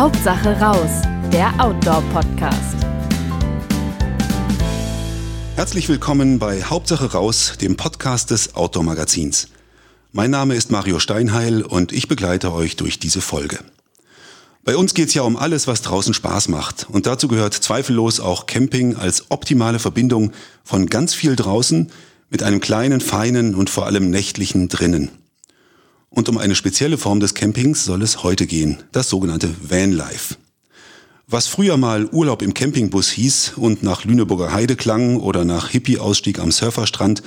Hauptsache raus, der Outdoor-Podcast. Herzlich willkommen bei Hauptsache raus, dem Podcast des Outdoor-Magazins. Mein Name ist Mario Steinheil und ich begleite euch durch diese Folge. Bei uns geht es ja um alles, was draußen Spaß macht. Und dazu gehört zweifellos auch Camping als optimale Verbindung von ganz viel draußen mit einem kleinen, feinen und vor allem nächtlichen drinnen. Und um eine spezielle Form des Campings soll es heute gehen, das sogenannte Vanlife. Was früher mal Urlaub im Campingbus hieß und nach Lüneburger Heide klang oder nach Hippie-Ausstieg am Surferstrand,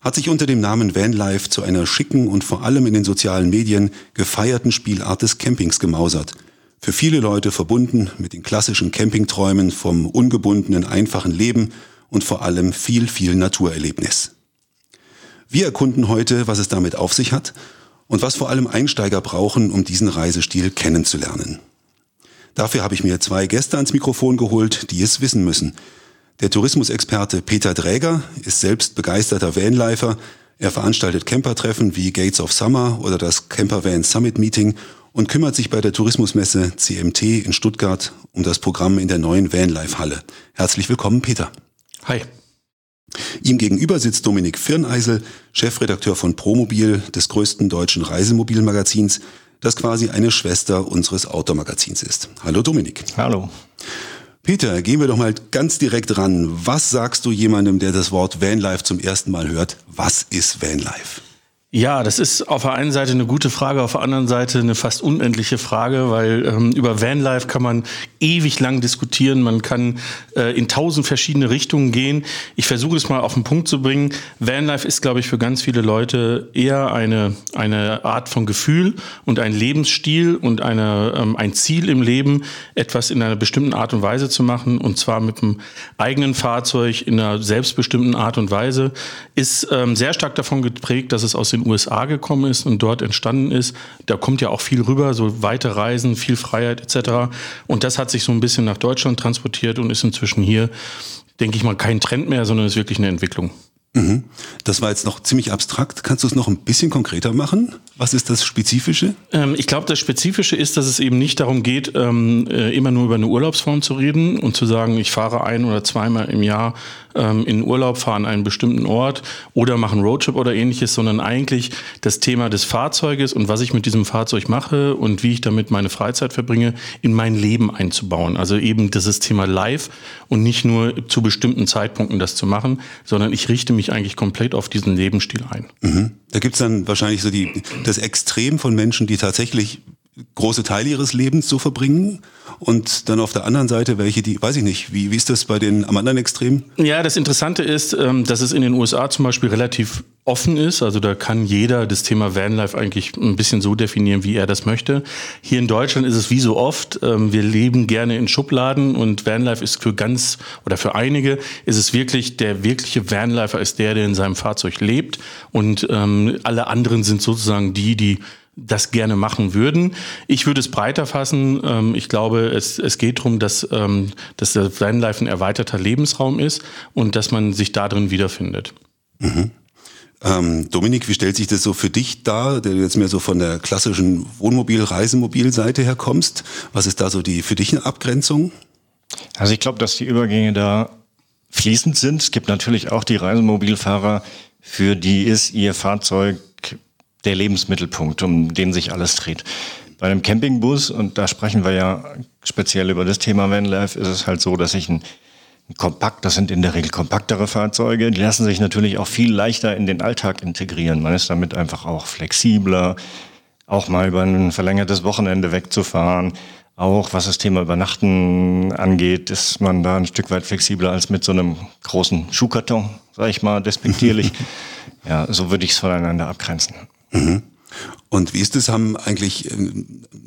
hat sich unter dem Namen Vanlife zu einer schicken und vor allem in den sozialen Medien gefeierten Spielart des Campings gemausert. Für viele Leute verbunden mit den klassischen Campingträumen vom ungebundenen, einfachen Leben und vor allem viel, viel Naturerlebnis. Wir erkunden heute, was es damit auf sich hat und was vor allem Einsteiger brauchen, um diesen Reisestil kennenzulernen. Dafür habe ich mir zwei Gäste ans Mikrofon geholt, die es wissen müssen. Der Tourismusexperte Peter Dräger ist selbst begeisterter Vanlifer. Er veranstaltet Campertreffen wie Gates of Summer oder das Campervan Summit Meeting und kümmert sich bei der Tourismusmesse CMT in Stuttgart um das Programm in der neuen Vanlife Halle. Herzlich willkommen, Peter. Hi. Ihm gegenüber sitzt Dominik Firneisel, Chefredakteur von Promobil, des größten deutschen Reisemobilmagazins, das quasi eine Schwester unseres Automagazins ist. Hallo Dominik. Hallo. Peter, gehen wir doch mal ganz direkt ran. Was sagst du jemandem, der das Wort Vanlife zum ersten Mal hört? Was ist Vanlife? Ja, das ist auf der einen Seite eine gute Frage, auf der anderen Seite eine fast unendliche Frage, weil ähm, über Vanlife kann man ewig lang diskutieren, man kann äh, in tausend verschiedene Richtungen gehen. Ich versuche es mal auf den Punkt zu bringen. Vanlife ist, glaube ich, für ganz viele Leute eher eine, eine Art von Gefühl und ein Lebensstil und eine, ähm, ein Ziel im Leben, etwas in einer bestimmten Art und Weise zu machen und zwar mit einem eigenen Fahrzeug in einer selbstbestimmten Art und Weise, ist ähm, sehr stark davon geprägt, dass es aus den den USA gekommen ist und dort entstanden ist. Da kommt ja auch viel rüber, so weite Reisen, viel Freiheit etc. Und das hat sich so ein bisschen nach Deutschland transportiert und ist inzwischen hier, denke ich mal, kein Trend mehr, sondern ist wirklich eine Entwicklung. Mhm. Das war jetzt noch ziemlich abstrakt. Kannst du es noch ein bisschen konkreter machen? Was ist das Spezifische? Ähm, ich glaube, das Spezifische ist, dass es eben nicht darum geht, ähm, äh, immer nur über eine Urlaubsform zu reden und zu sagen, ich fahre ein oder zweimal im Jahr ähm, in Urlaub, fahre an einen bestimmten Ort oder mache einen Roadtrip oder ähnliches, sondern eigentlich das Thema des Fahrzeuges und was ich mit diesem Fahrzeug mache und wie ich damit meine Freizeit verbringe, in mein Leben einzubauen. Also eben dieses Thema live und nicht nur zu bestimmten Zeitpunkten das zu machen, sondern ich richte mich eigentlich komplett auf diesen Lebensstil ein. Mhm. Da gibt's dann wahrscheinlich so die, das Extrem von Menschen, die tatsächlich große Teile ihres Lebens so verbringen und dann auf der anderen Seite welche, die, weiß ich nicht, wie, wie ist das bei den am anderen Extrem? Ja, das Interessante ist, ähm, dass es in den USA zum Beispiel relativ offen ist. Also da kann jeder das Thema Vanlife eigentlich ein bisschen so definieren, wie er das möchte. Hier in Deutschland ist es wie so oft, ähm, wir leben gerne in Schubladen und Vanlife ist für ganz oder für einige ist es wirklich, der wirkliche Vanlifer ist der, der in seinem Fahrzeug lebt und ähm, alle anderen sind sozusagen die, die das gerne machen würden. Ich würde es breiter fassen. Ähm, ich glaube, es, es geht darum, dass, ähm, dass der Vanlife ein erweiterter Lebensraum ist und dass man sich darin wiederfindet. Mhm. Ähm, Dominik, wie stellt sich das so für dich dar, der du jetzt mehr so von der klassischen Wohnmobil-Reisemobil-Seite her kommst? Was ist da so die für dich eine Abgrenzung? Also ich glaube, dass die Übergänge da fließend sind. Es gibt natürlich auch die Reisemobilfahrer, für die ist ihr Fahrzeug der Lebensmittelpunkt, um den sich alles dreht. Bei einem Campingbus, und da sprechen wir ja speziell über das Thema Vanlife, ist es halt so, dass ich ein, ein Kompakt, das sind in der Regel kompaktere Fahrzeuge, die lassen sich natürlich auch viel leichter in den Alltag integrieren. Man ist damit einfach auch flexibler, auch mal über ein verlängertes Wochenende wegzufahren. Auch was das Thema Übernachten angeht, ist man da ein Stück weit flexibler als mit so einem großen Schuhkarton, sage ich mal, despektierlich. ja, so würde ich es voneinander abgrenzen. Mhm. Und wie ist es, haben eigentlich äh,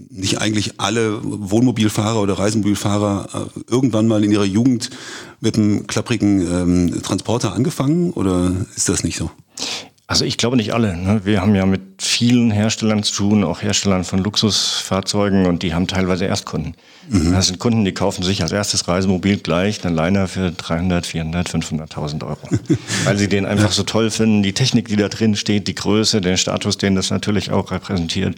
nicht eigentlich alle Wohnmobilfahrer oder Reisemobilfahrer äh, irgendwann mal in ihrer Jugend mit einem klapprigen ähm, Transporter angefangen oder ist das nicht so? Also ich glaube nicht alle. Ne? Wir haben ja mit vielen Herstellern zu tun, auch Herstellern von Luxusfahrzeugen und die haben teilweise Erstkunden. Mhm. Das sind Kunden, die kaufen sich als erstes Reisemobil gleich einen Liner für 300, 400, 500.000 Euro. Weil sie den einfach so toll finden, die Technik, die da drin steht, die Größe, den Status, den das natürlich auch repräsentiert.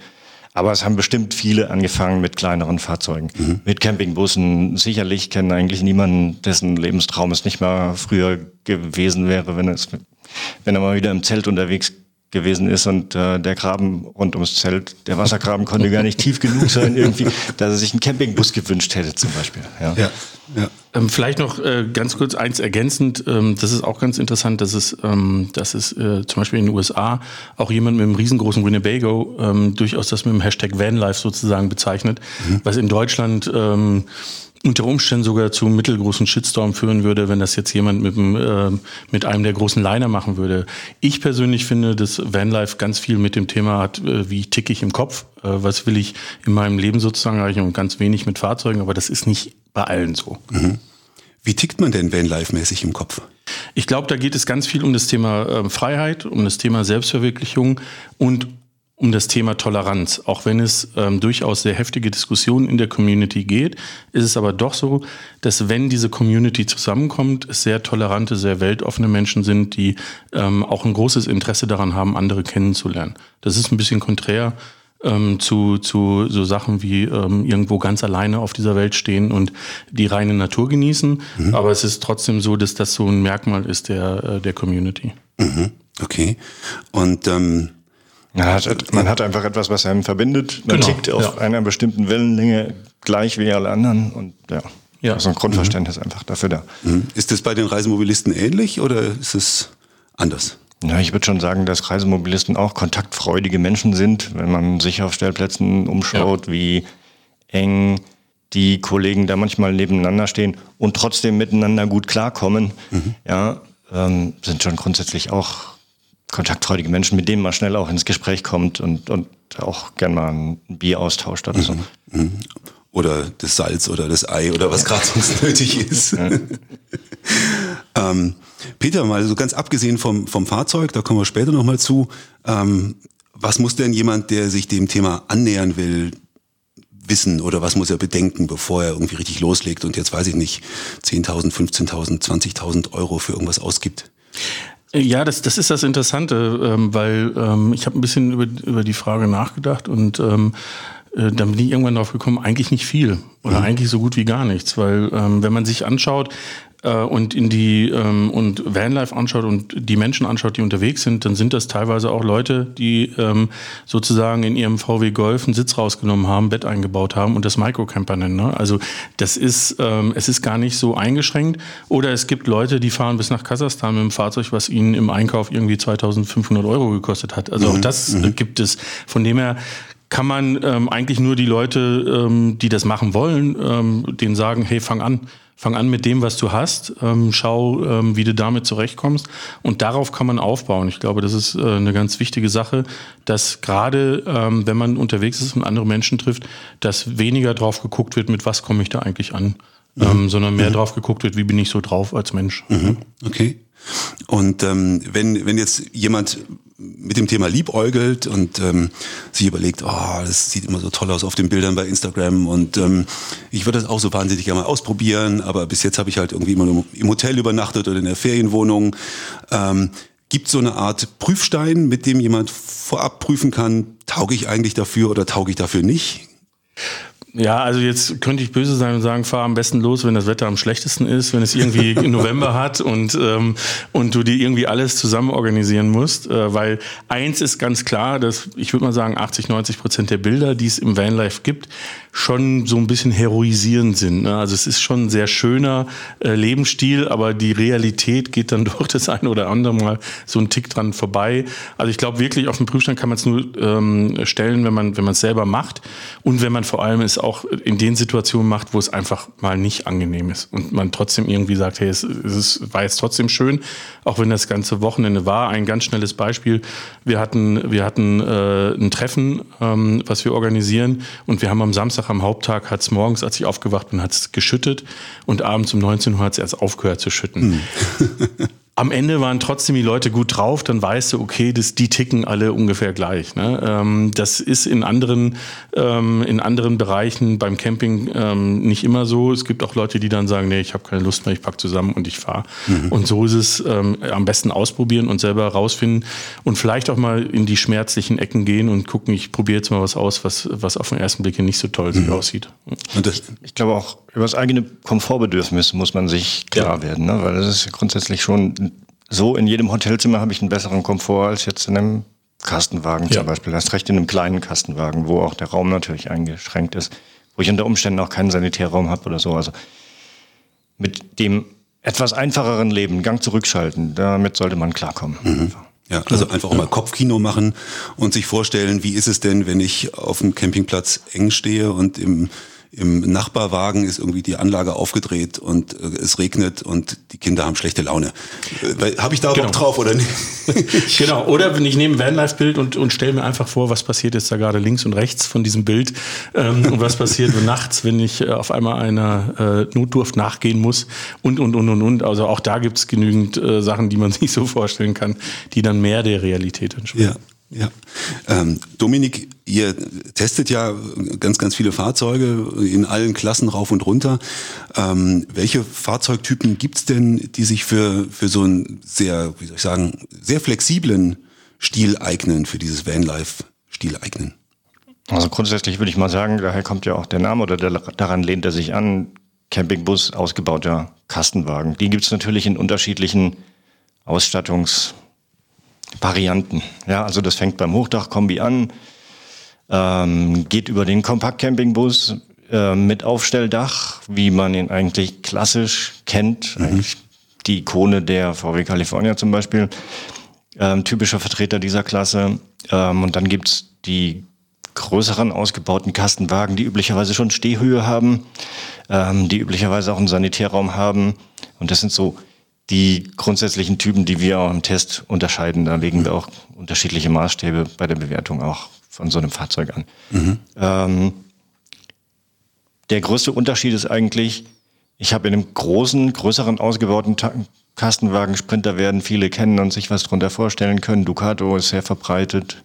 Aber es haben bestimmt viele angefangen mit kleineren Fahrzeugen, mhm. mit Campingbussen. Sicherlich kennen eigentlich niemanden, dessen Lebenstraum es nicht mal früher gewesen wäre, wenn es, wenn er mal wieder im Zelt unterwegs gewesen ist und äh, der Graben rund ums Zelt, der Wassergraben konnte gar nicht tief genug sein irgendwie, dass er sich einen Campingbus gewünscht hätte zum Beispiel. Ja. ja, ja. Ähm, vielleicht noch äh, ganz kurz eins ergänzend, ähm, das ist auch ganz interessant, dass es, ähm, dass es äh, zum Beispiel in den USA auch jemand mit einem riesengroßen Winnebago ähm, durchaus das mit dem Hashtag Vanlife sozusagen bezeichnet, mhm. was in Deutschland ähm, unter Umständen sogar zu einem mittelgroßen Shitstorm führen würde, wenn das jetzt jemand mit, dem, äh, mit einem der großen Liner machen würde. Ich persönlich finde, dass Vanlife ganz viel mit dem Thema hat, äh, wie ticke ich im Kopf, äh, was will ich in meinem Leben sozusagen erreichen und ganz wenig mit Fahrzeugen, aber das ist nicht bei allen so. Mhm. Wie tickt man denn Vanlife-mäßig im Kopf? Ich glaube, da geht es ganz viel um das Thema äh, Freiheit, um das Thema Selbstverwirklichung und um das Thema Toleranz. Auch wenn es ähm, durchaus sehr heftige Diskussionen in der Community geht, ist es aber doch so, dass wenn diese Community zusammenkommt, es sehr tolerante, sehr weltoffene Menschen sind, die ähm, auch ein großes Interesse daran haben, andere kennenzulernen. Das ist ein bisschen konträr ähm, zu, zu so Sachen wie ähm, irgendwo ganz alleine auf dieser Welt stehen und die reine Natur genießen. Mhm. Aber es ist trotzdem so, dass das so ein Merkmal ist der, äh, der Community. Mhm. Okay. Und ähm man hat, man hat einfach etwas, was einen verbindet. Man genau, tickt auf ja. einer bestimmten Wellenlänge gleich wie alle anderen und ja. Ja. Also ein Grundverständnis mhm. einfach dafür da. Mhm. Ist das bei den Reisemobilisten ähnlich oder ist es anders? Ja, ich würde schon sagen, dass Reisemobilisten auch kontaktfreudige Menschen sind, wenn man sich auf Stellplätzen umschaut, ja. wie eng die Kollegen da manchmal nebeneinander stehen und trotzdem miteinander gut klarkommen. Mhm. Ja, ähm, sind schon grundsätzlich auch kontaktfreudige Menschen, mit denen man schnell auch ins Gespräch kommt und, und auch gern mal ein Bier austauscht oder so. Mhm. mhm. Oder das Salz oder das Ei oder was gerade sonst nötig ist. ähm, Peter, mal so ganz abgesehen vom, vom Fahrzeug, da kommen wir später nochmal zu. Ähm, was muss denn jemand, der sich dem Thema annähern will, wissen oder was muss er bedenken, bevor er irgendwie richtig loslegt und jetzt weiß ich nicht, 10.000, 15.000, 20.000 Euro für irgendwas ausgibt? Ja, das, das ist das Interessante, ähm, weil ähm, ich habe ein bisschen über, über die Frage nachgedacht und ähm, äh, dann bin ich irgendwann drauf gekommen, eigentlich nicht viel oder mhm. eigentlich so gut wie gar nichts, weil ähm, wenn man sich anschaut, äh, und in die ähm, und Vanlife anschaut und die Menschen anschaut, die unterwegs sind, dann sind das teilweise auch Leute, die ähm, sozusagen in ihrem VW Golf einen Sitz rausgenommen haben, Bett eingebaut haben und das Microcamper nennen. Ne? Also das ist ähm, es ist gar nicht so eingeschränkt. Oder es gibt Leute, die fahren bis nach Kasachstan mit einem Fahrzeug, was ihnen im Einkauf irgendwie 2.500 Euro gekostet hat. Also mhm. auch das mhm. gibt es. Von dem her kann man ähm, eigentlich nur die Leute, ähm, die das machen wollen, ähm, denen sagen, hey, fang an. Fang an mit dem, was du hast, ähm, schau, ähm, wie du damit zurechtkommst und darauf kann man aufbauen. Ich glaube, das ist äh, eine ganz wichtige Sache, dass gerade ähm, wenn man unterwegs ist und andere Menschen trifft, dass weniger drauf geguckt wird, mit was komme ich da eigentlich an, mhm. ähm, sondern mehr mhm. drauf geguckt wird, wie bin ich so drauf als Mensch. Mhm. Okay. Und ähm, wenn, wenn jetzt jemand mit dem Thema liebäugelt und ähm, sich überlegt, oh, das sieht immer so toll aus auf den Bildern bei Instagram und ähm, ich würde das auch so wahnsinnig gerne mal ausprobieren, aber bis jetzt habe ich halt irgendwie immer im Hotel übernachtet oder in der Ferienwohnung. Ähm, Gibt so eine Art Prüfstein, mit dem jemand vorab prüfen kann, tauge ich eigentlich dafür oder tauge ich dafür nicht? Ja, also jetzt könnte ich böse sein und sagen, fahr am besten los, wenn das Wetter am schlechtesten ist, wenn es irgendwie November hat und, ähm, und du dir irgendwie alles zusammen organisieren musst. Äh, weil eins ist ganz klar, dass ich würde mal sagen, 80, 90 Prozent der Bilder, die es im Vanlife gibt, schon so ein bisschen heroisierend sind. Ne? Also es ist schon ein sehr schöner äh, Lebensstil, aber die Realität geht dann doch das eine oder andere Mal so einen Tick dran vorbei. Also ich glaube wirklich, auf den Prüfstand kann man es nur ähm, stellen, wenn man wenn man es selber macht und wenn man vor allem es auch in den Situationen macht, wo es einfach mal nicht angenehm ist und man trotzdem irgendwie sagt, hey, es, es war jetzt trotzdem schön, auch wenn das ganze Wochenende war. Ein ganz schnelles Beispiel: Wir hatten wir hatten äh, ein Treffen, ähm, was wir organisieren und wir haben am Samstag am Haupttag hat es morgens, als ich aufgewacht bin, hat es geschüttet und abends um 19 Uhr hat es erst aufgehört zu schütten. Mhm. am Ende waren trotzdem die Leute gut drauf, dann weißt du, okay, das, die ticken alle ungefähr gleich. Ne? Ähm, das ist in anderen, ähm, in anderen Bereichen beim Camping ähm, nicht immer so. Es gibt auch Leute, die dann sagen, nee, ich habe keine Lust mehr, ich pack zusammen und ich fahre. Mhm. Und so ist es ähm, am besten ausprobieren und selber rausfinden und vielleicht auch mal in die schmerzlichen Ecken gehen und gucken, ich probiere jetzt mal was aus, was, was auf den ersten Blick nicht so toll mhm. aussieht. Und das, ich glaube auch, über das eigene Komfortbedürfnis muss man sich klar ja. werden, ne? weil das ist grundsätzlich schon so, in jedem Hotelzimmer habe ich einen besseren Komfort als jetzt in einem Kastenwagen ja. zum Beispiel. Das recht in einem kleinen Kastenwagen, wo auch der Raum natürlich eingeschränkt ist, wo ich unter Umständen auch keinen Sanitärraum habe oder so. Also mit dem etwas einfacheren Leben, Gang zurückschalten, damit sollte man klarkommen. Mhm. Ja, also einfach auch mal Kopfkino machen und sich vorstellen, wie ist es denn, wenn ich auf dem Campingplatz eng stehe und im im Nachbarwagen ist irgendwie die Anlage aufgedreht und äh, es regnet und die Kinder haben schlechte Laune. Äh, Habe ich da genau. Bock drauf oder nicht? genau, oder wenn ich nehme ein Vanlife-Bild und, und stelle mir einfach vor, was passiert jetzt da gerade links und rechts von diesem Bild ähm, und was passiert nachts, wenn ich äh, auf einmal einer äh, Notdurft nachgehen muss und, und, und, und, und. Also auch da gibt es genügend äh, Sachen, die man sich so vorstellen kann, die dann mehr der Realität entsprechen. Ja. Ja. Ähm, Dominik, ihr testet ja ganz, ganz viele Fahrzeuge in allen Klassen rauf und runter. Ähm, welche Fahrzeugtypen gibt's denn, die sich für, für so einen sehr, wie soll ich sagen, sehr flexiblen Stil eignen, für dieses Vanlife-Stil eignen? Also grundsätzlich würde ich mal sagen, daher kommt ja auch der Name oder der, daran lehnt er sich an, Campingbus, ausgebauter Kastenwagen. Die gibt's natürlich in unterschiedlichen Ausstattungs- Varianten. Ja, also das fängt beim Hochdachkombi an, ähm, geht über den Kompaktcampingbus äh, mit Aufstelldach, wie man ihn eigentlich klassisch kennt. Mhm. die Ikone der VW California zum Beispiel. Ähm, typischer Vertreter dieser Klasse. Ähm, und dann gibt's die größeren ausgebauten Kastenwagen, die üblicherweise schon Stehhöhe haben, ähm, die üblicherweise auch einen Sanitärraum haben. Und das sind so die grundsätzlichen Typen, die wir auch im Test unterscheiden. Da legen wir auch unterschiedliche Maßstäbe bei der Bewertung auch von so einem Fahrzeug an. Mhm. Ähm, der größte Unterschied ist eigentlich, ich habe in einem großen, größeren, ausgebauten Ta Kastenwagen, Sprinter werden viele kennen und sich was darunter vorstellen können. Ducato ist sehr verbreitet.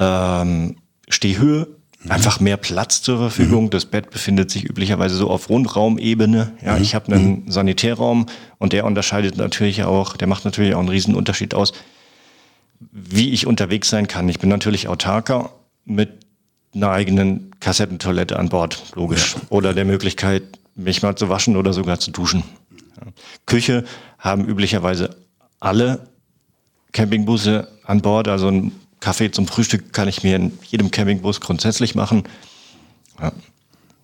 Ähm, Stehhöhe einfach mehr Platz zur Verfügung. Mhm. Das Bett befindet sich üblicherweise so auf Rundraumebene. Ja, mhm. ich habe einen mhm. Sanitärraum und der unterscheidet natürlich auch, der macht natürlich auch einen riesen Unterschied aus, wie ich unterwegs sein kann. Ich bin natürlich autarker mit einer eigenen Kassettentoilette an Bord, logisch. Ja. Oder der Möglichkeit, mich mal zu waschen oder sogar zu duschen. Ja. Küche haben üblicherweise alle Campingbusse an Bord, also ein Kaffee zum Frühstück kann ich mir in jedem Campingbus grundsätzlich machen. Ja.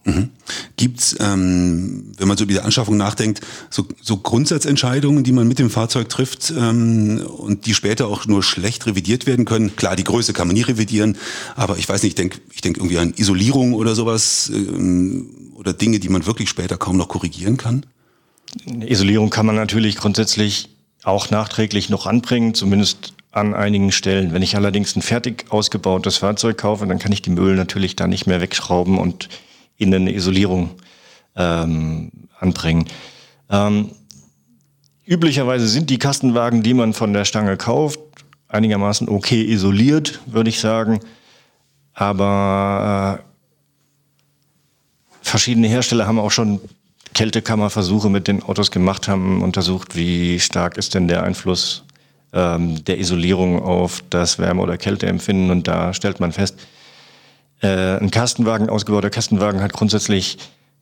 Mhm. Gibt es, ähm, wenn man so über die Anschaffung nachdenkt, so, so Grundsatzentscheidungen, die man mit dem Fahrzeug trifft ähm, und die später auch nur schlecht revidiert werden können? Klar, die Größe kann man nie revidieren, aber ich weiß nicht, ich denke ich denk irgendwie an Isolierung oder sowas ähm, oder Dinge, die man wirklich später kaum noch korrigieren kann? Isolierung kann man natürlich grundsätzlich auch nachträglich noch anbringen, zumindest an einigen Stellen. Wenn ich allerdings ein fertig ausgebautes Fahrzeug kaufe, dann kann ich die Möbel natürlich da nicht mehr wegschrauben und in eine Isolierung ähm, anbringen. Ähm, üblicherweise sind die Kastenwagen, die man von der Stange kauft, einigermaßen okay isoliert, würde ich sagen. Aber äh, verschiedene Hersteller haben auch schon Kältekammerversuche mit den Autos gemacht, haben untersucht, wie stark ist denn der Einfluss ähm, der Isolierung auf das Wärme- oder Kälteempfinden. Und da stellt man fest, äh, ein Kastenwagen, ausgebauter Kastenwagen hat grundsätzlich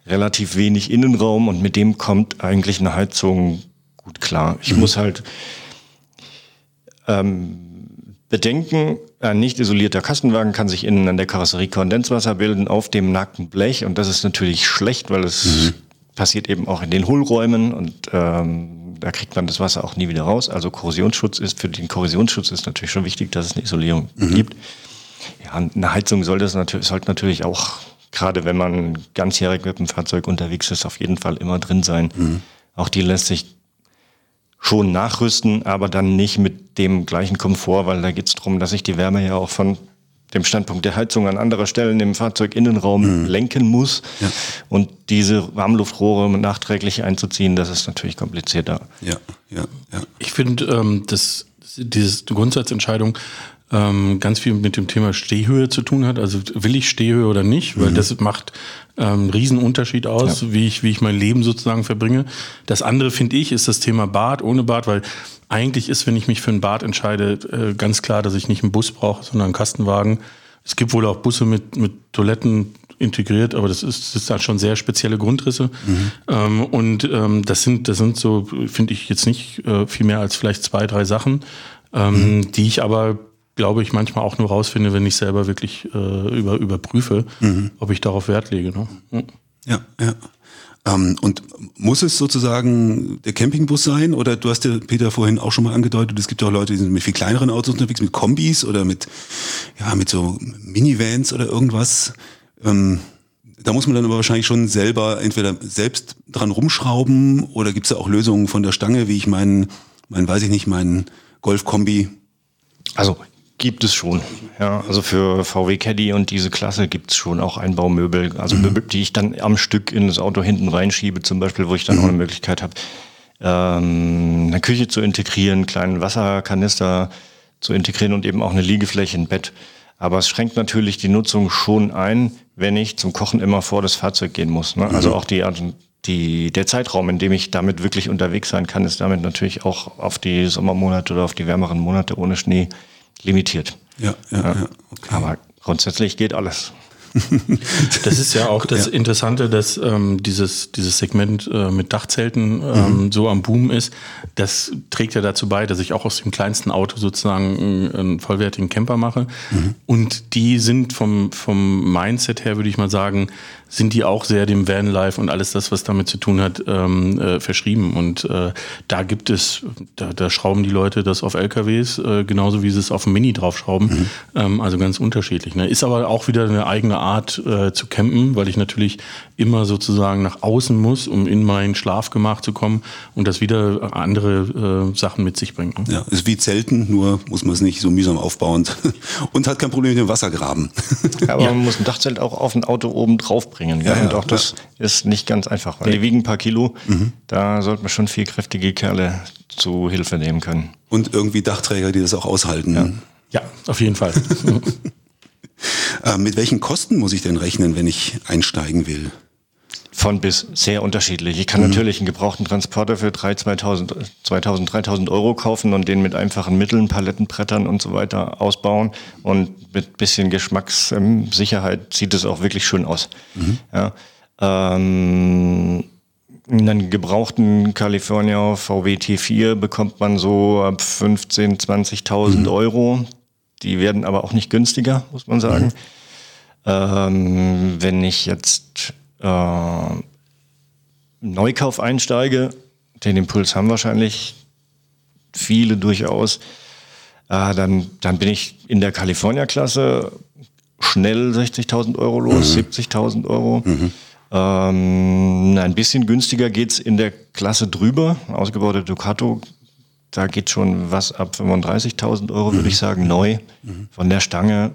relativ wenig Innenraum und mit dem kommt eigentlich eine Heizung gut klar. Ich mhm. muss halt ähm, bedenken, ein nicht isolierter Kastenwagen kann sich innen an der Karosserie Kondenswasser bilden auf dem nackten Blech und das ist natürlich schlecht, weil es mhm. passiert eben auch in den Hohlräumen und ähm, da kriegt man das Wasser auch nie wieder raus. Also Korrosionsschutz ist, für den Korrosionsschutz ist natürlich schon wichtig, dass es eine Isolierung mhm. gibt. Ja, eine Heizung sollte es natürlich, sollte natürlich auch, gerade wenn man ganzjährig mit dem Fahrzeug unterwegs ist, auf jeden Fall immer drin sein. Mhm. Auch die lässt sich schon nachrüsten, aber dann nicht mit dem gleichen Komfort, weil da geht es darum, dass ich die Wärme ja auch von dem Standpunkt der Heizung an anderer Stelle im Fahrzeuginnenraum mhm. lenken muss. Ja. Und diese Warmluftrohre nachträglich einzuziehen, das ist natürlich komplizierter. Ja, ja, ja. Ich finde, ähm, dass diese Grundsatzentscheidung ähm, ganz viel mit dem Thema Stehhöhe zu tun hat. Also will ich Stehhöhe oder nicht, weil mhm. das macht ähm, einen Riesenunterschied aus, ja. wie, ich, wie ich mein Leben sozusagen verbringe. Das andere, finde ich, ist das Thema Bad ohne Bad, weil eigentlich ist, wenn ich mich für ein Bad entscheide, äh, ganz klar, dass ich nicht einen Bus brauche, sondern einen Kastenwagen. Es gibt wohl auch Busse mit, mit Toiletten integriert, aber das ist, das ist halt schon sehr spezielle Grundrisse. Mhm. Ähm, und ähm, das sind, das sind so, finde ich jetzt nicht äh, viel mehr als vielleicht zwei, drei Sachen, ähm, mhm. die ich aber glaube ich, manchmal auch nur rausfinde, wenn ich selber wirklich äh, über, überprüfe, mhm. ob ich darauf Wert lege. Ne? Ja, ja. Ähm, und muss es sozusagen der Campingbus sein? Oder du hast ja, Peter, vorhin auch schon mal angedeutet, es gibt auch Leute, die sind mit viel kleineren Autos unterwegs, mit Kombis oder mit, ja, mit so Minivans oder irgendwas. Ähm, da muss man dann aber wahrscheinlich schon selber entweder selbst dran rumschrauben oder gibt es da auch Lösungen von der Stange, wie ich meinen, mein, weiß ich nicht, meinen Golf-Kombi also Gibt es schon. Ja, also für VW Caddy und diese Klasse gibt es schon auch Einbaumöbel, also mhm. Möbel, die ich dann am Stück in das Auto hinten reinschiebe, zum Beispiel, wo ich dann mhm. auch eine Möglichkeit habe, ähm, eine Küche zu integrieren, einen kleinen Wasserkanister zu integrieren und eben auch eine Liegefläche, ein Bett. Aber es schränkt natürlich die Nutzung schon ein, wenn ich zum Kochen immer vor das Fahrzeug gehen muss. Ne? Also mhm. Also auch die, die, der Zeitraum, in dem ich damit wirklich unterwegs sein kann, ist damit natürlich auch auf die Sommermonate oder auf die wärmeren Monate ohne Schnee limitiert. Ja, ja, ja. ja okay. Aber grundsätzlich geht alles. Das ist ja auch das ja. Interessante, dass ähm, dieses, dieses Segment äh, mit Dachzelten ähm, mhm. so am Boom ist. Das trägt ja dazu bei, dass ich auch aus dem kleinsten Auto sozusagen einen, einen vollwertigen Camper mache. Mhm. Und die sind vom, vom Mindset her, würde ich mal sagen, sind die auch sehr dem Vanlife und alles das, was damit zu tun hat, ähm, äh, verschrieben. Und äh, da gibt es, da, da schrauben die Leute das auf LKWs, äh, genauso wie sie es auf dem Mini draufschrauben. Mhm. Ähm, also ganz unterschiedlich. Ne? Ist aber auch wieder eine eigene Art äh, zu campen, weil ich natürlich immer sozusagen nach außen muss, um in mein Schlafgemach zu kommen und das wieder andere äh, Sachen mit sich bringt. Ne? Ja, ist wie Zelten, nur muss man es nicht so mühsam aufbauen und hat kein Problem mit dem Wassergraben. aber ja. man muss ein Dachzelt auch auf ein Auto oben drauf bringen. Ja, und auch das ist nicht ganz einfach, weil die wiegen ein paar Kilo. Mhm. Da sollte man schon viel kräftige Kerle zu Hilfe nehmen können. Und irgendwie Dachträger, die das auch aushalten. Ja, ja auf jeden Fall. äh, mit welchen Kosten muss ich denn rechnen, wenn ich einsteigen will? Von bis sehr unterschiedlich. Ich kann mhm. natürlich einen gebrauchten Transporter für 3, 2000, 2000, 3000 Euro kaufen und den mit einfachen Mitteln, Palettenbrettern und so weiter ausbauen. Und mit bisschen Geschmackssicherheit sieht es auch wirklich schön aus. Mhm. Ja. Ähm, einen gebrauchten California VW T4 bekommt man so ab 15.000, 20.000 mhm. Euro. Die werden aber auch nicht günstiger, muss man sagen. Mhm. Ähm, wenn ich jetzt äh, Neukauf einsteige, den Impuls haben wahrscheinlich viele durchaus, äh, dann, dann bin ich in der California-Klasse schnell 60.000 Euro los, mhm. 70.000 Euro. Mhm. Ähm, ein bisschen günstiger geht es in der Klasse drüber, ausgebaute Ducato. Da geht schon was ab 35.000 Euro, mhm. würde ich sagen, neu. Mhm. Von der Stange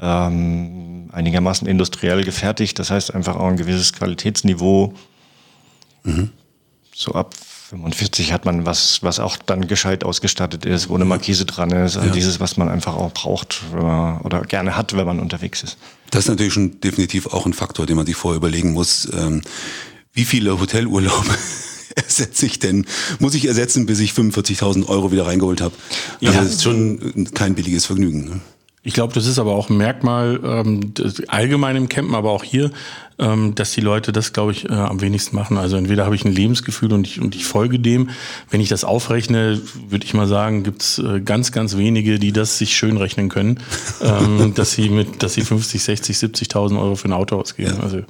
ähm, einigermaßen industriell gefertigt. Das heißt einfach auch ein gewisses Qualitätsniveau. Mhm. So ab 45 hat man was, was auch dann gescheit ausgestattet ist, wo eine Markise dran ist. Also ja. dieses, was man einfach auch braucht oder gerne hat, wenn man unterwegs ist. Das ist natürlich schon definitiv auch ein Faktor, den man sich vorher überlegen muss. Ähm, wie viele Hotelurlaube ersetze ich denn? Muss ich ersetzen, bis ich 45.000 Euro wieder reingeholt habe? Also ja. das ist schon kein billiges Vergnügen. Ne? Ich glaube, das ist aber auch ein Merkmal ähm, allgemein im Campen, aber auch hier, ähm, dass die Leute das, glaube ich, äh, am wenigsten machen. Also entweder habe ich ein Lebensgefühl und ich, und ich folge dem. Wenn ich das aufrechne, würde ich mal sagen, gibt es äh, ganz, ganz wenige, die das sich schön rechnen können, ähm, dass sie mit, dass sie 50, 60, 70.000 Euro für ein Auto ausgeben. Ja. Also ja.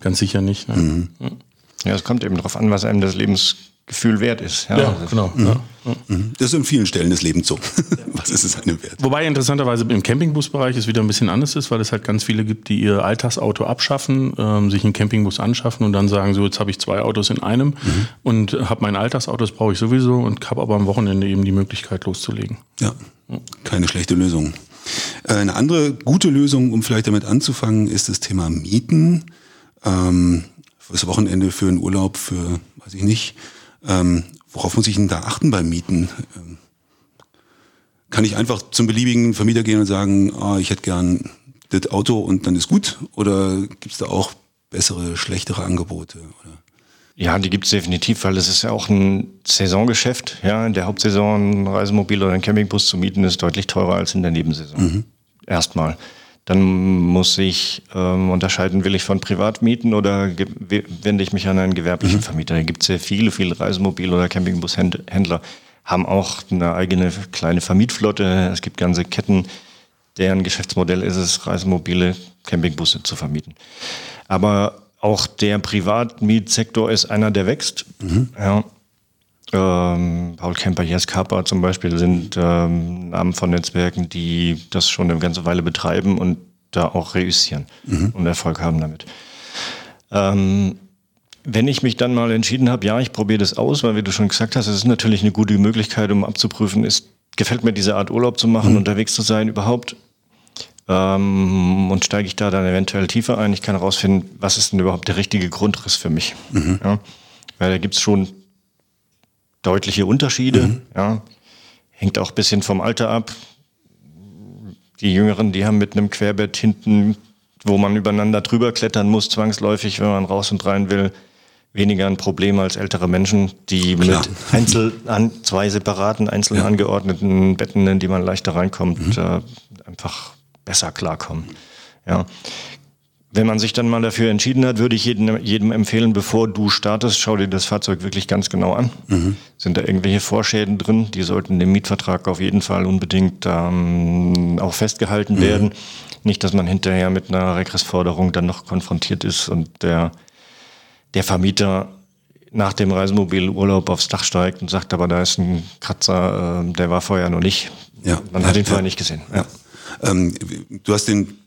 ganz sicher nicht. Ne? Mhm. Ja, es kommt eben darauf an, was einem das Lebensgefühl Gefühl wert ist. Ja, ja genau. Mhm. Ja. Mhm. Das ist in vielen Stellen des Lebens so. Was ist es einem wert? Wobei interessanterweise im Campingbusbereich es wieder ein bisschen anders ist, weil es halt ganz viele gibt, die ihr Alltagsauto abschaffen, ähm, sich einen Campingbus anschaffen und dann sagen, so jetzt habe ich zwei Autos in einem mhm. und habe mein Alltagsauto, das brauche ich sowieso und habe aber am Wochenende eben die Möglichkeit loszulegen. Ja, keine schlechte Lösung. Äh, eine andere gute Lösung, um vielleicht damit anzufangen, ist das Thema Mieten. Ähm, fürs Wochenende, für einen Urlaub, für, weiß ich nicht. Ähm, worauf muss ich denn da achten beim Mieten? Ähm, kann ich einfach zum beliebigen Vermieter gehen und sagen, ah, ich hätte gern das Auto und dann ist gut? Oder gibt es da auch bessere, schlechtere Angebote? Oder? Ja, die gibt es definitiv, weil es ist ja auch ein Saisongeschäft. Ja, in der Hauptsaison ein Reisemobil oder ein Campingbus zu mieten ist deutlich teurer als in der Nebensaison. Mhm. Erstmal. Dann muss ich ähm, unterscheiden, will ich von Privatmieten oder wende ich mich an einen gewerblichen mhm. Vermieter. Da gibt es sehr viele, viele Reisemobil- oder Campingbushändler, haben auch eine eigene kleine Vermietflotte. Es gibt ganze Ketten, deren Geschäftsmodell ist es, Reisemobile, Campingbusse zu vermieten. Aber auch der Privatmietsektor ist einer, der wächst. Mhm. Ja. Ähm, Paul Kemper, Jes Kappa zum Beispiel sind ähm, Namen von Netzwerken, die das schon eine ganze Weile betreiben und da auch reüssieren mhm. und Erfolg haben damit. Ähm, wenn ich mich dann mal entschieden habe, ja, ich probiere das aus, weil wie du schon gesagt hast, es ist natürlich eine gute Möglichkeit, um abzuprüfen, ist, gefällt mir diese Art Urlaub zu machen, mhm. unterwegs zu sein überhaupt? Ähm, und steige ich da dann eventuell tiefer ein? Ich kann herausfinden, was ist denn überhaupt der richtige Grundriss für mich? Mhm. Ja? Weil da gibt es schon deutliche Unterschiede. Mhm. Ja. Hängt auch ein bisschen vom Alter ab. Die Jüngeren, die haben mit einem Querbett hinten, wo man übereinander drüber klettern muss, zwangsläufig, wenn man raus und rein will, weniger ein Problem als ältere Menschen, die Klar. mit einzeln an, zwei separaten, einzeln ja. angeordneten Betten, in die man leichter reinkommt, mhm. äh, einfach besser klarkommen. Ja. Wenn man sich dann mal dafür entschieden hat, würde ich jedem, jedem empfehlen, bevor du startest, schau dir das Fahrzeug wirklich ganz genau an. Mhm. Sind da irgendwelche Vorschäden drin? Die sollten im Mietvertrag auf jeden Fall unbedingt ähm, auch festgehalten mhm. werden. Nicht, dass man hinterher mit einer Regressforderung dann noch konfrontiert ist und der, der Vermieter nach dem Reisemobilurlaub aufs Dach steigt und sagt, aber da ist ein Kratzer, äh, der war vorher noch nicht. Ja. Man hat ihn vorher nicht gesehen. Ja. Ähm, du hast den,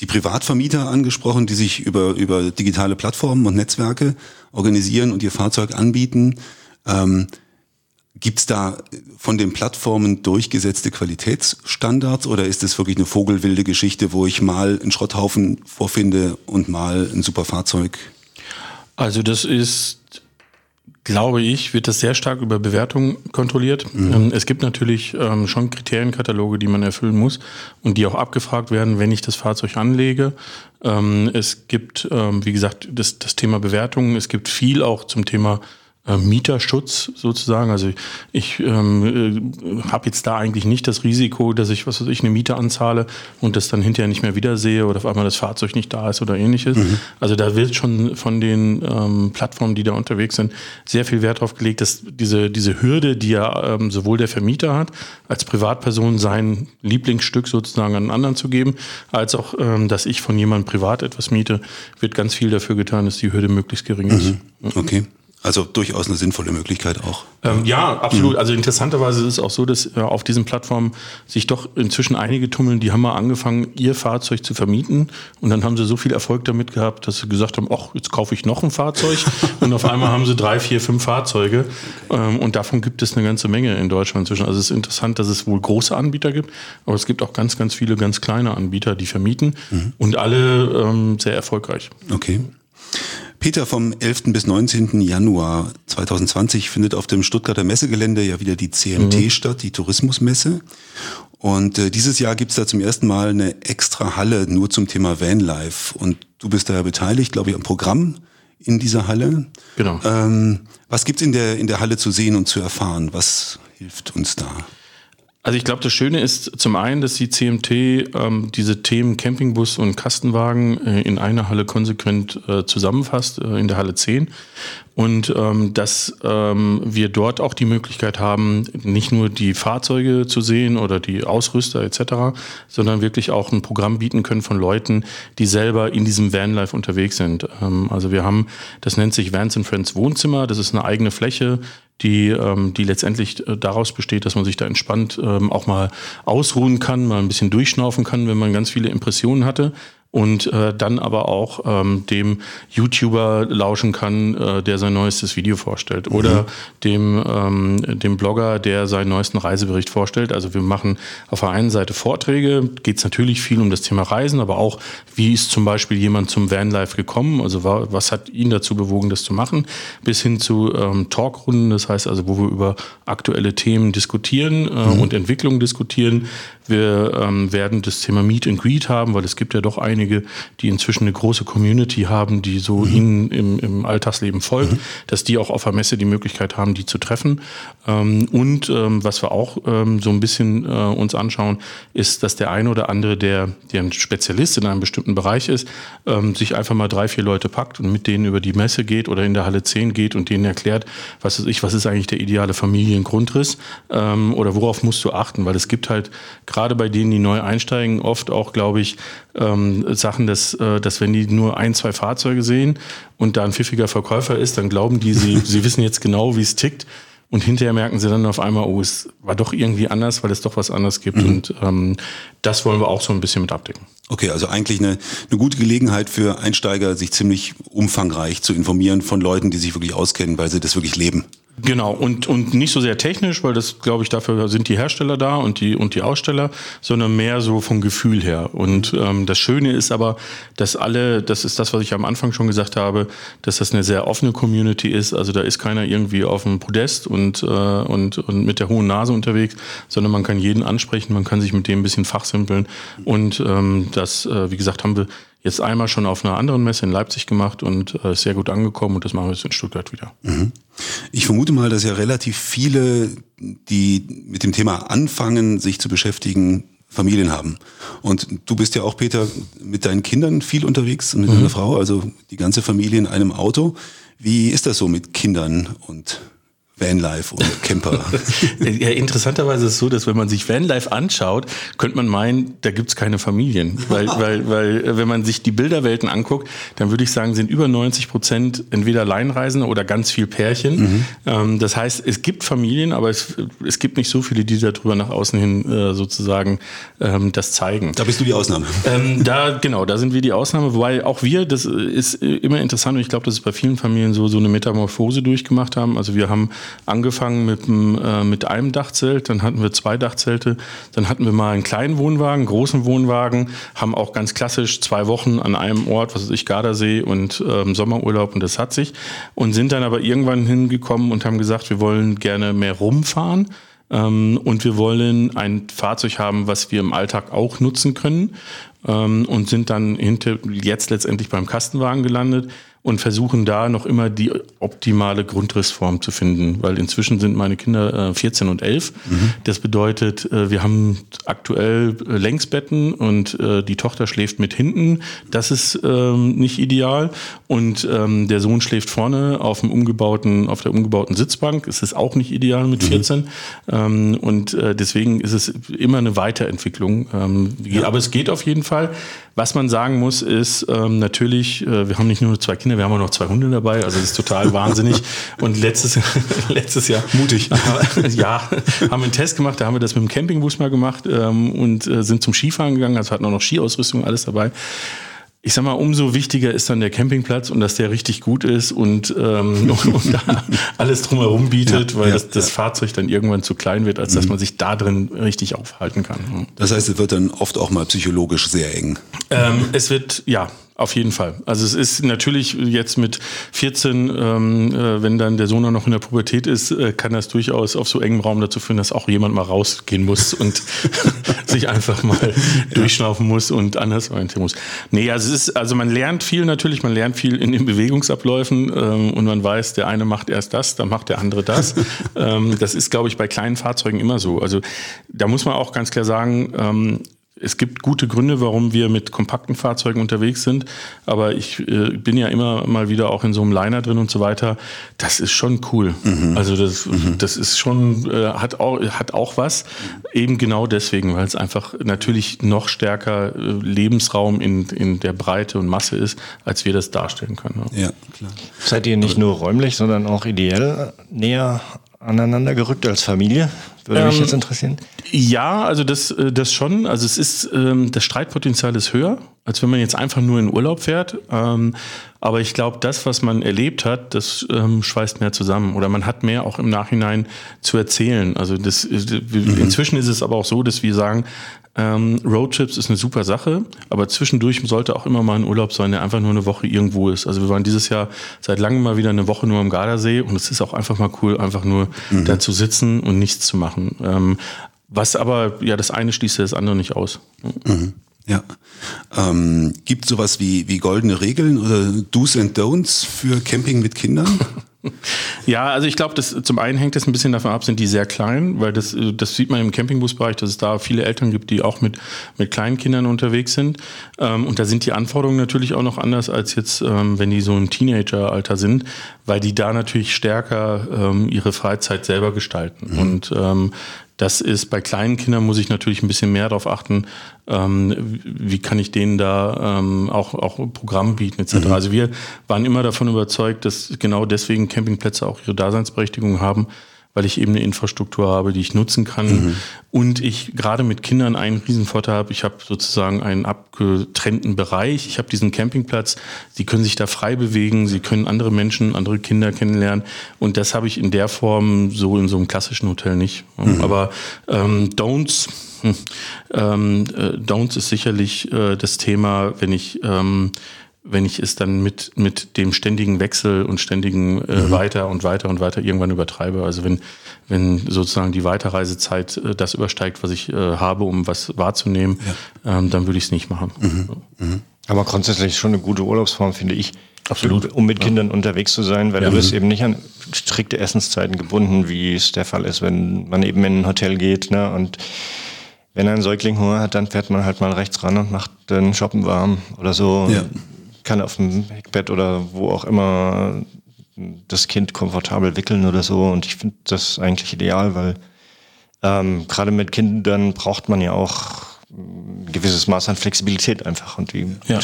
die Privatvermieter angesprochen, die sich über, über digitale Plattformen und Netzwerke organisieren und ihr Fahrzeug anbieten. Ähm, Gibt es da von den Plattformen durchgesetzte Qualitätsstandards oder ist es wirklich eine vogelwilde Geschichte, wo ich mal einen Schrotthaufen vorfinde und mal ein super Fahrzeug? Also das ist glaube ich, wird das sehr stark über Bewertungen kontrolliert. Mhm. Ähm, es gibt natürlich ähm, schon Kriterienkataloge, die man erfüllen muss und die auch abgefragt werden, wenn ich das Fahrzeug anlege. Ähm, es gibt, wie gesagt, das, das Thema Bewertungen. Es gibt viel auch zum Thema Mieterschutz sozusagen. Also ich ähm, äh, habe jetzt da eigentlich nicht das Risiko, dass ich, was weiß ich, eine Miete anzahle und das dann hinterher nicht mehr wiedersehe oder auf einmal das Fahrzeug nicht da ist oder ähnliches. Mhm. Also da wird schon von den ähm, Plattformen, die da unterwegs sind, sehr viel Wert drauf gelegt, dass diese, diese Hürde, die ja ähm, sowohl der Vermieter hat, als Privatperson sein Lieblingsstück sozusagen an einen anderen zu geben, als auch, ähm, dass ich von jemandem privat etwas miete, wird ganz viel dafür getan, dass die Hürde möglichst gering ist. Mhm. Okay. Also durchaus eine sinnvolle Möglichkeit auch. Ähm, ja, absolut. Mhm. Also interessanterweise ist es auch so, dass äh, auf diesen Plattformen sich doch inzwischen einige tummeln, die haben mal angefangen, ihr Fahrzeug zu vermieten und dann haben sie so viel Erfolg damit gehabt, dass sie gesagt haben, ach, jetzt kaufe ich noch ein Fahrzeug und auf einmal haben sie drei, vier, fünf Fahrzeuge ähm, und davon gibt es eine ganze Menge in Deutschland inzwischen. Also es ist interessant, dass es wohl große Anbieter gibt, aber es gibt auch ganz, ganz viele ganz kleine Anbieter, die vermieten mhm. und alle ähm, sehr erfolgreich. Okay. Peter, vom 11. bis 19. Januar 2020 findet auf dem Stuttgarter Messegelände ja wieder die CMT mhm. statt, die Tourismusmesse. Und äh, dieses Jahr gibt's da zum ersten Mal eine extra Halle nur zum Thema Vanlife. Und du bist da ja beteiligt, glaube ich, am Programm in dieser Halle. Genau. Ähm, was gibt's in der, in der Halle zu sehen und zu erfahren? Was hilft uns da? Also ich glaube, das Schöne ist zum einen, dass die CMT ähm, diese Themen Campingbus und Kastenwagen äh, in einer Halle konsequent äh, zusammenfasst, äh, in der Halle 10. Und ähm, dass ähm, wir dort auch die Möglichkeit haben, nicht nur die Fahrzeuge zu sehen oder die Ausrüster etc., sondern wirklich auch ein Programm bieten können von Leuten, die selber in diesem Vanlife unterwegs sind. Ähm, also wir haben, das nennt sich Vans and Friends Wohnzimmer, das ist eine eigene Fläche, die, ähm, die letztendlich äh, daraus besteht, dass man sich da entspannt ähm, auch mal ausruhen kann, mal ein bisschen durchschnaufen kann, wenn man ganz viele Impressionen hatte und äh, dann aber auch ähm, dem YouTuber lauschen kann, äh, der sein neuestes Video vorstellt oder mhm. dem, ähm, dem Blogger, der seinen neuesten Reisebericht vorstellt. Also wir machen auf der einen Seite Vorträge, geht es natürlich viel um das Thema Reisen, aber auch, wie ist zum Beispiel jemand zum Vanlife gekommen, also was hat ihn dazu bewogen, das zu machen, bis hin zu ähm, Talkrunden, das heißt also, wo wir über aktuelle Themen diskutieren äh, mhm. und Entwicklungen diskutieren. Wir ähm, werden das Thema Meet and Greet haben, weil es gibt ja doch einige, die inzwischen eine große Community haben, die so mhm. ihnen im, im Alltagsleben folgt, mhm. dass die auch auf der Messe die Möglichkeit haben, die zu treffen. Ähm, und ähm, was wir auch ähm, so ein bisschen äh, uns anschauen, ist, dass der eine oder andere, der, der ein Spezialist in einem bestimmten Bereich ist, ähm, sich einfach mal drei, vier Leute packt und mit denen über die Messe geht oder in der Halle 10 geht und denen erklärt, was ist ich, was ist eigentlich der ideale Familiengrundriss ähm, oder worauf musst du achten, weil es gibt halt gerade bei denen, die neu einsteigen, oft auch, glaube ich, ähm, Sachen, dass, äh, dass wenn die nur ein, zwei Fahrzeuge sehen und da ein pfiffiger Verkäufer ist, dann glauben die, sie, sie wissen jetzt genau, wie es tickt. Und hinterher merken sie dann auf einmal, oh, es war doch irgendwie anders, weil es doch was anderes gibt. Mhm. Und ähm, das wollen wir auch so ein bisschen mit abdecken. Okay, also eigentlich eine, eine gute Gelegenheit für Einsteiger, sich ziemlich umfangreich zu informieren von Leuten, die sich wirklich auskennen, weil sie das wirklich leben. Genau, und, und nicht so sehr technisch, weil das, glaube ich, dafür sind die Hersteller da und die, und die Aussteller, sondern mehr so vom Gefühl her. Und ähm, das Schöne ist aber, dass alle, das ist das, was ich am Anfang schon gesagt habe, dass das eine sehr offene Community ist. Also da ist keiner irgendwie auf dem Podest und, äh, und, und mit der hohen Nase unterwegs, sondern man kann jeden ansprechen, man kann sich mit dem ein bisschen fachsimpeln. Und ähm, das, äh, wie gesagt, haben wir jetzt einmal schon auf einer anderen Messe in Leipzig gemacht und äh, sehr gut angekommen und das machen wir jetzt in Stuttgart wieder. Mhm. Ich vermute mal, dass ja relativ viele, die mit dem Thema anfangen, sich zu beschäftigen, Familien haben. Und du bist ja auch, Peter, mit deinen Kindern viel unterwegs und mit mhm. deiner Frau, also die ganze Familie in einem Auto. Wie ist das so mit Kindern und Vanlife oder Camper. ja, interessanterweise ist es so, dass wenn man sich Vanlife anschaut, könnte man meinen, da gibt's keine Familien. Weil, weil, weil äh, wenn man sich die Bilderwelten anguckt, dann würde ich sagen, sind über 90 Prozent entweder Leinreisende oder ganz viel Pärchen. Mhm. Ähm, das heißt, es gibt Familien, aber es, es gibt nicht so viele, die darüber nach außen hin äh, sozusagen ähm, das zeigen. Da bist du die Ausnahme. Ähm, da, genau, da sind wir die Ausnahme, wobei auch wir, das ist immer interessant und ich glaube, dass es bei vielen Familien so, so eine Metamorphose durchgemacht haben. Also wir haben angefangen mit, äh, mit einem Dachzelt, dann hatten wir zwei Dachzelte, dann hatten wir mal einen kleinen Wohnwagen, einen großen Wohnwagen, haben auch ganz klassisch zwei Wochen an einem Ort, was weiß ich, Gardasee und ähm, Sommerurlaub und das hat sich und sind dann aber irgendwann hingekommen und haben gesagt, wir wollen gerne mehr rumfahren ähm, und wir wollen ein Fahrzeug haben, was wir im Alltag auch nutzen können ähm, und sind dann hinter, jetzt letztendlich beim Kastenwagen gelandet und versuchen da noch immer die optimale Grundrissform zu finden, weil inzwischen sind meine Kinder äh, 14 und 11. Mhm. Das bedeutet, äh, wir haben aktuell äh, Längsbetten und äh, die Tochter schläft mit hinten. Das ist ähm, nicht ideal und ähm, der Sohn schläft vorne auf dem umgebauten, auf der umgebauten Sitzbank. Es ist auch nicht ideal mit 14 mhm. ähm, und äh, deswegen ist es immer eine Weiterentwicklung. Ähm, ja. Aber es geht auf jeden Fall. Was man sagen muss, ist ähm, natürlich, wir haben nicht nur zwei Kinder, wir haben auch noch zwei Hunde dabei, also das ist total wahnsinnig. Und letztes, letztes Jahr. Mutig. ja, haben wir einen Test gemacht, da haben wir das mit dem Campingbus mal gemacht ähm, und äh, sind zum Skifahren gegangen, also hatten auch noch Skiausrüstung, alles dabei ich sag mal, umso wichtiger ist dann der Campingplatz und dass der richtig gut ist und, ähm, und da alles drumherum bietet, ja, weil ja, das, das ja. Fahrzeug dann irgendwann zu klein wird, als dass mhm. man sich da drin richtig aufhalten kann. Das heißt, es wird dann oft auch mal psychologisch sehr eng. Ähm, es wird, ja, auf jeden Fall. Also es ist natürlich jetzt mit 14, ähm, äh, wenn dann der Sohn noch in der Pubertät ist, äh, kann das durchaus auf so engem Raum dazu führen, dass auch jemand mal rausgehen muss und sich einfach mal durchschnaufen muss und anders orientieren muss. Nee, also es ist, also man lernt viel natürlich, man lernt viel in den Bewegungsabläufen ähm, und man weiß, der eine macht erst das, dann macht der andere das. ähm, das ist, glaube ich, bei kleinen Fahrzeugen immer so. Also da muss man auch ganz klar sagen, ähm, es gibt gute Gründe, warum wir mit kompakten Fahrzeugen unterwegs sind, aber ich äh, bin ja immer mal wieder auch in so einem Liner drin und so weiter. Das ist schon cool. Mhm. Also das, mhm. das ist schon, äh, hat, auch, hat auch was. Eben genau deswegen, weil es einfach natürlich noch stärker äh, Lebensraum in, in der Breite und Masse ist, als wir das darstellen können. Ja, klar. Seid ihr nicht nur räumlich, sondern auch ideell näher aneinander gerückt als Familie? Würde mich ähm, jetzt interessieren. Ja, also das, äh, das schon. Also es ist, ähm, das Streitpotenzial ist höher, als wenn man jetzt einfach nur in Urlaub fährt. Ähm, aber ich glaube, das, was man erlebt hat, das ähm, schweißt mehr zusammen. Oder man hat mehr auch im Nachhinein zu erzählen. Also das, äh, mhm. inzwischen ist es aber auch so, dass wir sagen, ähm, Roadtrips ist eine super Sache, aber zwischendurch sollte auch immer mal ein Urlaub sein, der einfach nur eine Woche irgendwo ist. Also wir waren dieses Jahr seit langem mal wieder eine Woche nur am Gardasee und es ist auch einfach mal cool, einfach nur mhm. da zu sitzen und nichts zu machen. Ähm, was aber, ja, das eine schließt das andere nicht aus. Mhm. Ja. Ähm, gibt sowas wie, wie goldene Regeln oder Do's and Don'ts für Camping mit Kindern? Ja, also ich glaube, das zum einen hängt es ein bisschen davon ab, sind die sehr klein, weil das, das sieht man im Campingbusbereich, dass es da viele Eltern gibt, die auch mit, mit kleinen Kindern unterwegs sind. Ähm, und da sind die Anforderungen natürlich auch noch anders als jetzt, ähm, wenn die so im Teenageralter sind, weil die da natürlich stärker ähm, ihre Freizeit selber gestalten. Mhm. Und ähm, das ist bei kleinen Kindern muss ich natürlich ein bisschen mehr darauf achten, ähm, wie kann ich denen da ähm, auch, auch Programm bieten etc. Mhm. Also wir waren immer davon überzeugt, dass genau deswegen Campingplätze auch ihre Daseinsberechtigung haben, weil ich eben eine Infrastruktur habe, die ich nutzen kann. Mhm. Und ich gerade mit Kindern einen Riesenvorteil habe. Ich habe sozusagen einen abgetrennten Bereich. Ich habe diesen Campingplatz. Sie können sich da frei bewegen. Sie können andere Menschen, andere Kinder kennenlernen. Und das habe ich in der Form so in so einem klassischen Hotel nicht. Mhm. Aber ähm, Don'ts, hm, ähm, äh, Don'ts ist sicherlich äh, das Thema, wenn ich ähm, wenn ich es dann mit, mit dem ständigen Wechsel und ständigen äh, mhm. weiter und weiter und weiter irgendwann übertreibe. Also wenn, wenn sozusagen die Weiterreisezeit äh, das übersteigt, was ich äh, habe, um was wahrzunehmen, ja. ähm, dann würde ich es nicht machen. Mhm. Mhm. Aber grundsätzlich schon eine gute Urlaubsform, finde ich. Absolut. Um mit Kindern ja. unterwegs zu sein, weil ja. du bist eben nicht an strikte Essenszeiten gebunden, wie es der Fall ist, wenn man eben in ein Hotel geht. Ne? Und wenn ein Säugling Hunger hat, dann fährt man halt mal rechts ran und macht den Shoppen warm oder so. Ja kann auf dem Heckbett oder wo auch immer das Kind komfortabel wickeln oder so. Und ich finde das eigentlich ideal, weil ähm, gerade mit Kindern braucht man ja auch ein gewisses Maß an Flexibilität einfach. Und die ja.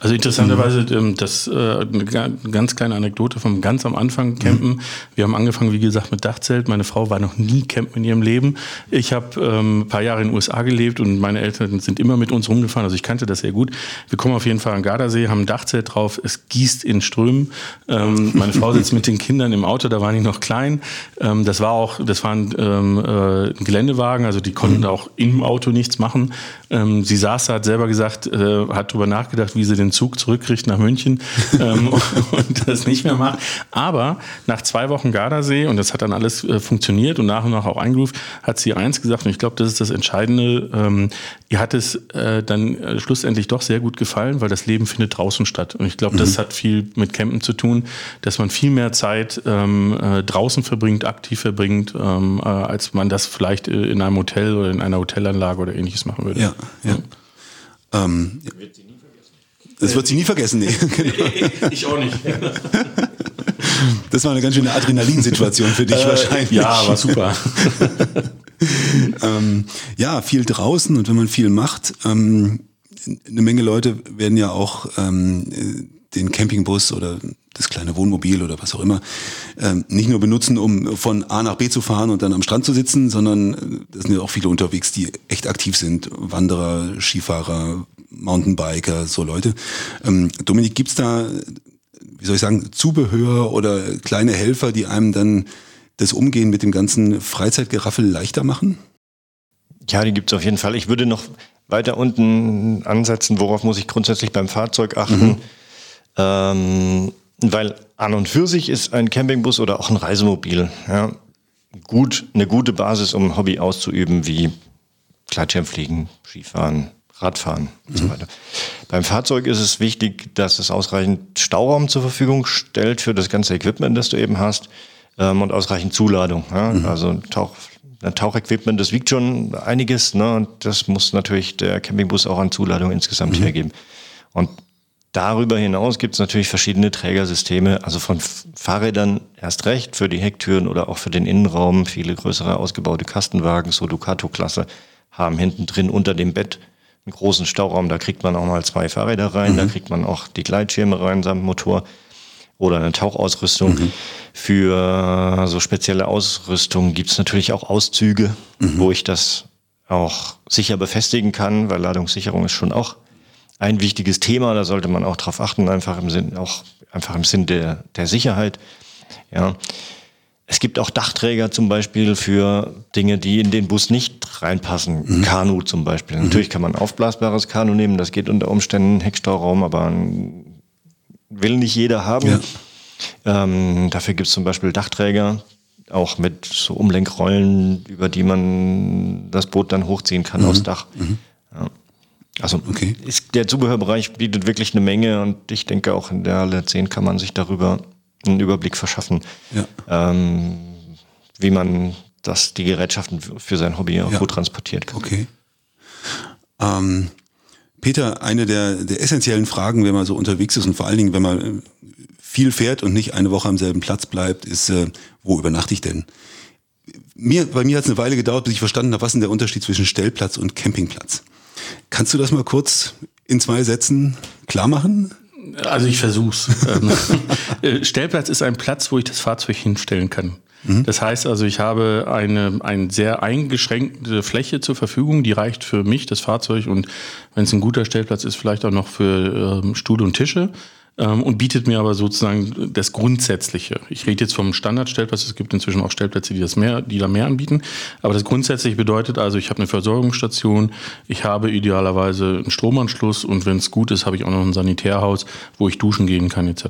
Also interessanterweise, ähm, das äh, eine ganz kleine Anekdote vom ganz am Anfang campen. Mhm. Wir haben angefangen, wie gesagt, mit Dachzelt. Meine Frau war noch nie campen in ihrem Leben. Ich habe ähm, ein paar Jahre in den USA gelebt und meine Eltern sind immer mit uns rumgefahren. Also ich kannte das sehr gut. Wir kommen auf jeden Fall an Gardasee, haben ein Dachzelt drauf. Es gießt in Strömen. Ähm, meine Frau sitzt mit den Kindern im Auto. Da waren die noch klein. Ähm, das war auch, das war ein, ähm, äh, Geländewagen. Also die konnten mhm. auch im Auto nichts machen. Sie saß da, hat selber gesagt, äh, hat drüber nachgedacht, wie sie den den Zug zurückkriegt nach München ähm, und das nicht mehr macht. Aber nach zwei Wochen Gardasee, und das hat dann alles äh, funktioniert und nach und nach auch eingerufen, hat sie eins gesagt, und ich glaube, das ist das Entscheidende, ähm, ihr hat es äh, dann äh, schlussendlich doch sehr gut gefallen, weil das Leben findet draußen statt. Und ich glaube, mhm. das hat viel mit Campen zu tun, dass man viel mehr Zeit ähm, äh, draußen verbringt, aktiv verbringt, ähm, äh, als man das vielleicht äh, in einem Hotel oder in einer Hotelanlage oder ähnliches machen würde. Ja, ja. ja. Ähm, das wird sie nie vergessen, nee. genau. Ich auch nicht. Das war eine ganz schöne Adrenalinsituation für dich äh, wahrscheinlich. Ja, war super. ähm, ja, viel draußen und wenn man viel macht, ähm, eine Menge Leute werden ja auch ähm, den Campingbus oder das kleine Wohnmobil oder was auch immer, ähm, nicht nur benutzen, um von A nach B zu fahren und dann am Strand zu sitzen, sondern äh, es sind ja auch viele unterwegs, die echt aktiv sind. Wanderer, Skifahrer, Mountainbiker, so Leute. Ähm, Dominik, gibt's da, wie soll ich sagen, Zubehör oder kleine Helfer, die einem dann das Umgehen mit dem ganzen Freizeitgeraffel leichter machen? Ja, die gibt's auf jeden Fall. Ich würde noch weiter unten ansetzen, worauf muss ich grundsätzlich beim Fahrzeug achten. Mhm. Ähm, weil an und für sich ist ein Campingbus oder auch ein Reisemobil ja, gut, eine gute Basis, um ein Hobby auszuüben, wie Gleitschirmfliegen, Skifahren, Radfahren und mhm. so weiter. Beim Fahrzeug ist es wichtig, dass es ausreichend Stauraum zur Verfügung stellt für das ganze Equipment, das du eben hast, ähm, und ausreichend Zuladung. Ja? Mhm. Also Tauch, ein Tauchequipment, das wiegt schon einiges, ne? und das muss natürlich der Campingbus auch an Zuladung insgesamt mhm. hergeben. Und Darüber hinaus gibt es natürlich verschiedene Trägersysteme, also von Fahrrädern erst recht für die Hecktüren oder auch für den Innenraum. Viele größere ausgebaute Kastenwagen, so Ducato-Klasse, haben hinten drin unter dem Bett einen großen Stauraum. Da kriegt man auch mal zwei Fahrräder rein, mhm. da kriegt man auch die Gleitschirme rein samt Motor. oder eine Tauchausrüstung. Mhm. Für so spezielle Ausrüstung gibt es natürlich auch Auszüge, mhm. wo ich das auch sicher befestigen kann, weil Ladungssicherung ist schon auch ein wichtiges Thema. Da sollte man auch drauf achten, einfach im Sinn, auch einfach im Sinn der, der Sicherheit. Ja. Es gibt auch Dachträger zum Beispiel für Dinge, die in den Bus nicht reinpassen. Mhm. Kanu zum Beispiel. Mhm. Natürlich kann man aufblasbares Kanu nehmen, das geht unter Umständen Heckstauraum, aber will nicht jeder haben. Ja. Ähm, dafür gibt es zum Beispiel Dachträger, auch mit so Umlenkrollen, über die man das Boot dann hochziehen kann mhm. aufs Dach. Mhm. Ja. Also okay. ist, der Zubehörbereich bietet wirklich eine Menge und ich denke auch in der Halle 10 kann man sich darüber einen Überblick verschaffen, ja. ähm, wie man das, die Gerätschaften für sein Hobby auch ja. gut transportiert kann. Okay. Ähm, Peter, eine der, der essentiellen Fragen, wenn man so unterwegs ist und vor allen Dingen, wenn man viel fährt und nicht eine Woche am selben Platz bleibt, ist, äh, wo übernachte ich denn? Mir, bei mir hat es eine Weile gedauert, bis ich verstanden habe, was ist der Unterschied zwischen Stellplatz und Campingplatz. Kannst du das mal kurz in zwei Sätzen klar machen? Also ich versuch's. Ähm, äh, Stellplatz ist ein Platz, wo ich das Fahrzeug hinstellen kann. Mhm. Das heißt also, ich habe eine, eine sehr eingeschränkte Fläche zur Verfügung, die reicht für mich, das Fahrzeug und wenn es ein guter Stellplatz ist, vielleicht auch noch für ähm, Stuhl und Tische ähm, und bietet mir aber sozusagen das Grundsätzliche. Ich rede jetzt vom Standardstellplatz, es gibt inzwischen auch Stellplätze, die das mehr, die da mehr anbieten. Aber das Grundsätzliche bedeutet also, ich habe eine Versorgungsstation, ich habe idealerweise einen Stromanschluss und wenn es gut ist, habe ich auch noch ein Sanitärhaus, wo ich duschen gehen kann, etc.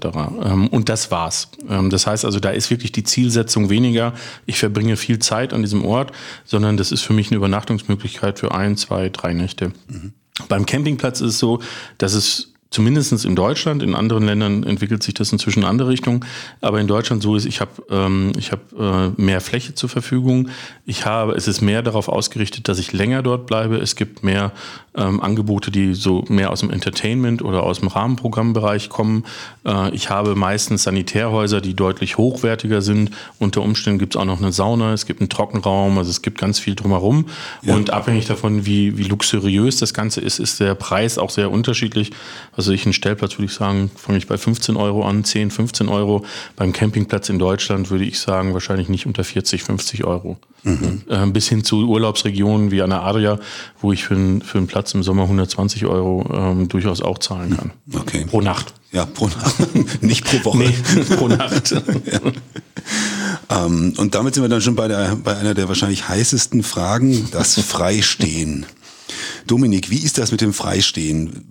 Ähm, und das war's. Ähm, das heißt also, da ist wirklich die Zielsetzung weniger, ich verbringe viel Zeit an diesem Ort, sondern das ist für mich eine Übernachtungsmöglichkeit für ein, zwei, drei Nächte. Mhm. Beim Campingplatz ist es so, dass es zumindest in Deutschland, in anderen Ländern entwickelt sich das inzwischen in andere Richtungen, aber in Deutschland so ist, ich habe ähm, ich hab, äh, mehr Fläche zur Verfügung, ich habe, es ist mehr darauf ausgerichtet, dass ich länger dort bleibe, es gibt mehr ähm, Angebote, die so mehr aus dem Entertainment oder aus dem Rahmenprogrammbereich kommen. Äh, ich habe meistens Sanitärhäuser, die deutlich hochwertiger sind. Unter Umständen gibt es auch noch eine Sauna, es gibt einen Trockenraum, also es gibt ganz viel drumherum. Ja. Und abhängig davon, wie, wie luxuriös das Ganze ist, ist der Preis auch sehr unterschiedlich. Also ich einen Stellplatz würde ich sagen, fange ich bei 15 Euro an, 10, 15 Euro. Beim Campingplatz in Deutschland würde ich sagen, wahrscheinlich nicht unter 40, 50 Euro. Mhm. Äh, bis hin zu Urlaubsregionen wie an der Adria, wo ich für, einen, für einen Platz im Sommer 120 Euro ähm, durchaus auch zahlen kann. Okay. Pro Nacht. Ja, pro Nacht. Nicht pro Woche. Nee, pro Nacht. ja. ähm, und damit sind wir dann schon bei, der, bei einer der wahrscheinlich heißesten Fragen, das Freistehen. Dominik, wie ist das mit dem Freistehen?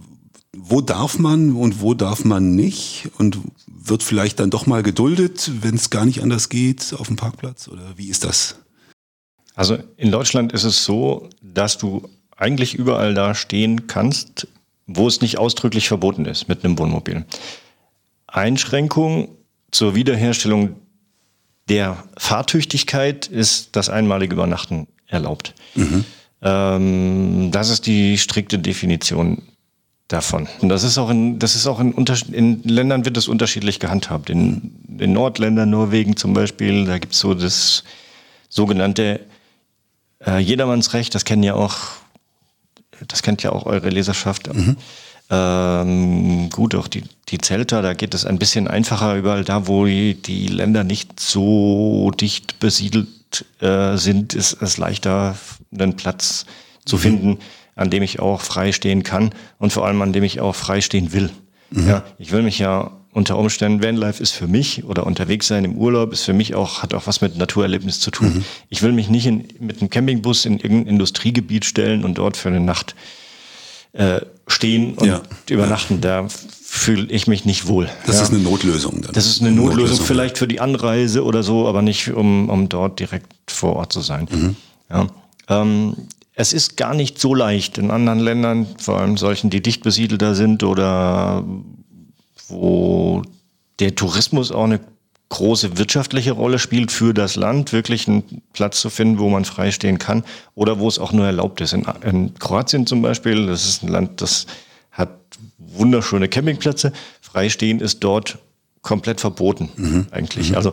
Wo darf man und wo darf man nicht? Und wird vielleicht dann doch mal geduldet, wenn es gar nicht anders geht auf dem Parkplatz? Oder wie ist das? Also in Deutschland ist es so, dass du eigentlich überall da stehen kannst, wo es nicht ausdrücklich verboten ist mit einem Wohnmobil. Einschränkung zur Wiederherstellung der Fahrtüchtigkeit ist das einmalige Übernachten erlaubt. Mhm. Ähm, das ist die strikte Definition davon. Und das ist auch in, das ist auch in, in Ländern wird das unterschiedlich gehandhabt. In, in Nordländern, Norwegen zum Beispiel, da gibt es so das sogenannte äh, Jedermannsrecht, das kennen ja auch, das kennt ja auch eure Leserschaft. Mhm. Ähm, gut, auch die, die Zelter, da geht es ein bisschen einfacher überall da, wo die, Länder nicht so dicht besiedelt äh, sind, ist es leichter, einen Platz zu mhm. An dem ich auch frei stehen kann und vor allem an dem ich auch frei stehen will. Mhm. Ja, ich will mich ja unter Umständen, Vanlife ist für mich oder unterwegs sein im Urlaub ist für mich auch, hat auch was mit Naturerlebnis zu tun. Mhm. Ich will mich nicht in, mit einem Campingbus in irgendein Industriegebiet stellen und dort für eine Nacht äh, stehen und ja. übernachten. Da fühle ich mich nicht wohl. Das ja. ist eine Notlösung dann. Das ist eine Notlösung, Notlösung vielleicht für die Anreise oder so, aber nicht um, um dort direkt vor Ort zu sein. Mhm. Ja. Ähm, es ist gar nicht so leicht in anderen Ländern, vor allem solchen, die dicht besiedelter sind oder wo der Tourismus auch eine große wirtschaftliche Rolle spielt für das Land, wirklich einen Platz zu finden, wo man frei stehen kann oder wo es auch nur erlaubt ist. In, in Kroatien zum Beispiel, das ist ein Land, das hat wunderschöne Campingplätze. Freistehen ist dort komplett verboten mhm. eigentlich. Mhm. Also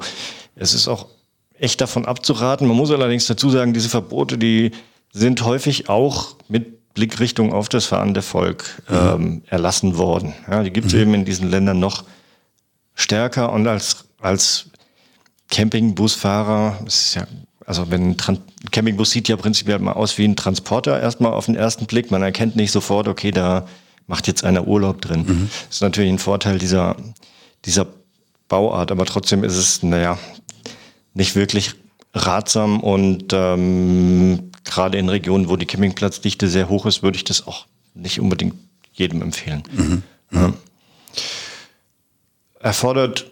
es ist auch echt davon abzuraten. Man muss allerdings dazu sagen, diese Verbote, die sind häufig auch mit Blickrichtung auf das fahrende Volk mhm. ähm, erlassen worden. Ja, die gibt es mhm. eben in diesen Ländern noch stärker und als, als Campingbusfahrer, ist ja, also wenn ein Tran Campingbus sieht ja prinzipiell mal aus wie ein Transporter erstmal auf den ersten Blick. Man erkennt nicht sofort, okay, da macht jetzt einer Urlaub drin. Mhm. Das ist natürlich ein Vorteil dieser, dieser Bauart, aber trotzdem ist es, naja, nicht wirklich ratsam und ähm, gerade in Regionen, wo die Campingplatzdichte sehr hoch ist, würde ich das auch nicht unbedingt jedem empfehlen. Mhm. Ja. Erfordert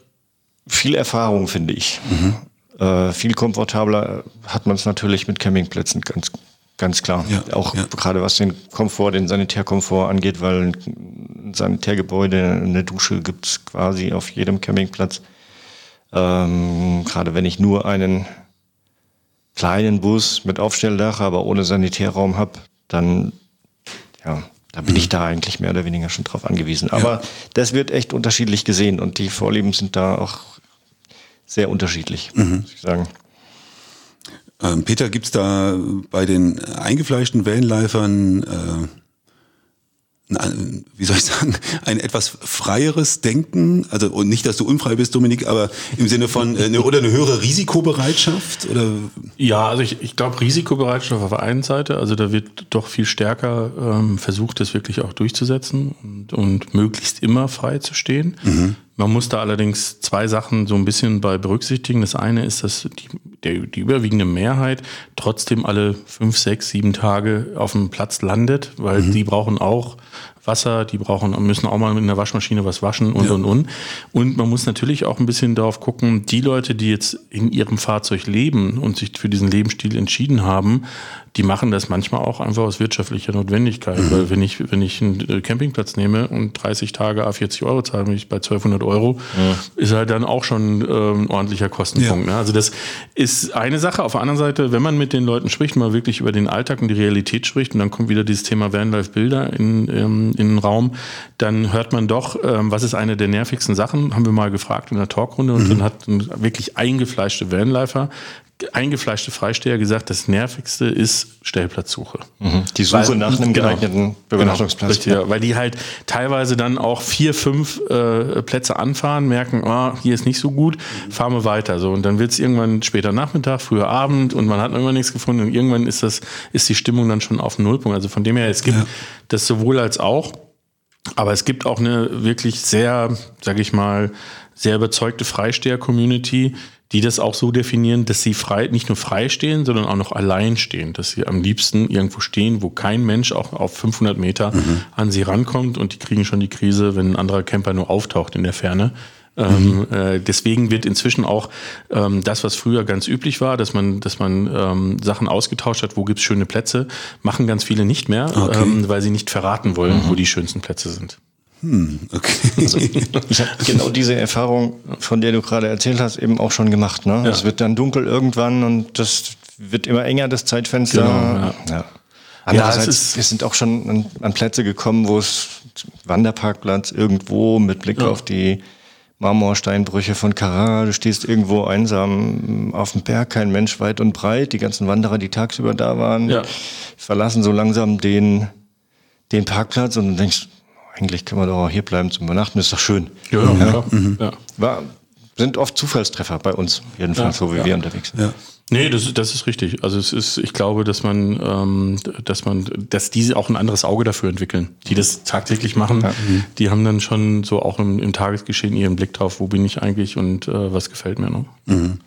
viel Erfahrung, finde ich. Mhm. Äh, viel komfortabler hat man es natürlich mit Campingplätzen, ganz, ganz klar. Ja, auch ja. gerade was den Komfort, den Sanitärkomfort angeht, weil ein Sanitärgebäude, eine Dusche gibt es quasi auf jedem Campingplatz. Ähm, gerade wenn ich nur einen kleinen Bus mit Aufstelldach, aber ohne Sanitärraum habe, dann ja, da bin mhm. ich da eigentlich mehr oder weniger schon drauf angewiesen. Aber ja. das wird echt unterschiedlich gesehen und die Vorlieben sind da auch sehr unterschiedlich, mhm. muss ich sagen. Ähm, Peter, gibt es da bei den eingefleischten Wellenleifern äh, wie soll ich sagen, ein etwas freieres Denken, also und nicht, dass du unfrei bist, Dominik, aber im Sinne von äh, eine, oder eine höhere Risikobereitschaft oder? Ja, also ich, ich glaube Risikobereitschaft auf der einen Seite, also da wird doch viel stärker ähm, versucht, das wirklich auch durchzusetzen und, und möglichst immer frei zu stehen. Mhm. Man muss da allerdings zwei Sachen so ein bisschen bei berücksichtigen. Das eine ist, dass die, der, die überwiegende Mehrheit trotzdem alle fünf, sechs, sieben Tage auf dem Platz landet, weil mhm. die brauchen auch Wasser, die brauchen, müssen auch mal mit einer Waschmaschine was waschen und ja. und und. Und man muss natürlich auch ein bisschen darauf gucken, die Leute, die jetzt in ihrem Fahrzeug leben und sich für diesen Lebensstil entschieden haben, die machen das manchmal auch einfach aus wirtschaftlicher Notwendigkeit. Mhm. Weil wenn ich, wenn ich einen äh, Campingplatz nehme und 30 Tage A40 Euro zahle, bin ich bei 1200 Euro, ja. ist halt dann auch schon ähm, ein ordentlicher Kostenpunkt. Ja. Ne? Also das ist eine Sache. Auf der anderen Seite, wenn man mit den Leuten spricht, mal wirklich über den Alltag und die Realität spricht und dann kommt wieder dieses Thema Vanlife-Bilder in, ähm, in den Raum, dann hört man doch, ähm, was ist eine der nervigsten Sachen, haben wir mal gefragt in der Talkrunde und mhm. dann hat ein wirklich eingefleischte Vanlifer eingefleischte Freisteher gesagt, das Nervigste ist Stellplatzsuche. Mhm. Die Suche weil, nach einem genau, geeigneten Übernachtungsplatz. Genau, ja. Weil die halt teilweise dann auch vier, fünf äh, Plätze anfahren, merken, oh, hier ist nicht so gut, fahren wir weiter. So, und dann wird es irgendwann später Nachmittag, früher Abend und man hat irgendwann nichts gefunden und irgendwann ist das, ist die Stimmung dann schon auf Nullpunkt. Also von dem her, es gibt ja. das sowohl als auch. Aber es gibt auch eine wirklich sehr, sag ich mal, sehr überzeugte Freisteher-Community, die das auch so definieren, dass sie frei, nicht nur frei stehen, sondern auch noch allein stehen, dass sie am liebsten irgendwo stehen, wo kein Mensch auch auf 500 Meter mhm. an sie rankommt und die kriegen schon die Krise, wenn ein anderer Camper nur auftaucht in der Ferne. Ähm, mhm. äh, deswegen wird inzwischen auch ähm, das, was früher ganz üblich war, dass man, dass man ähm, Sachen ausgetauscht hat, wo gibt's schöne Plätze, machen ganz viele nicht mehr, okay. ähm, weil sie nicht verraten wollen, mhm. wo die schönsten Plätze sind. Hm, okay. Also, ich habe genau diese Erfahrung, von der du gerade erzählt hast, eben auch schon gemacht. Ne? Ja. Es wird dann dunkel irgendwann und das wird immer enger, das Zeitfenster. Genau, ja. ja. Andererseits, ja, wir sind auch schon an, an, Plätze gekommen, wo es Wanderparkplatz irgendwo mit Blick ja. auf die Marmorsteinbrüche von Carrara. Du stehst irgendwo einsam auf dem Berg, kein Mensch weit und breit. Die ganzen Wanderer, die tagsüber da waren, ja. verlassen so langsam den, den Parkplatz und du denkst, eigentlich können wir doch auch hier bleiben zum Übernachten, ist doch schön. Ja, ja. ja. Mhm. ja. War, sind oft Zufallstreffer bei uns, jedenfalls, ja, so wie ja. wir unterwegs sind. Ja. Nee, das ist, das ist richtig. Also es ist, ich glaube, dass man, ähm, dass man, dass diese auch ein anderes Auge dafür entwickeln, die das tagtäglich machen. Ja. Die haben dann schon so auch im, im, Tagesgeschehen ihren Blick drauf, wo bin ich eigentlich und äh, was gefällt mir noch. Mhm.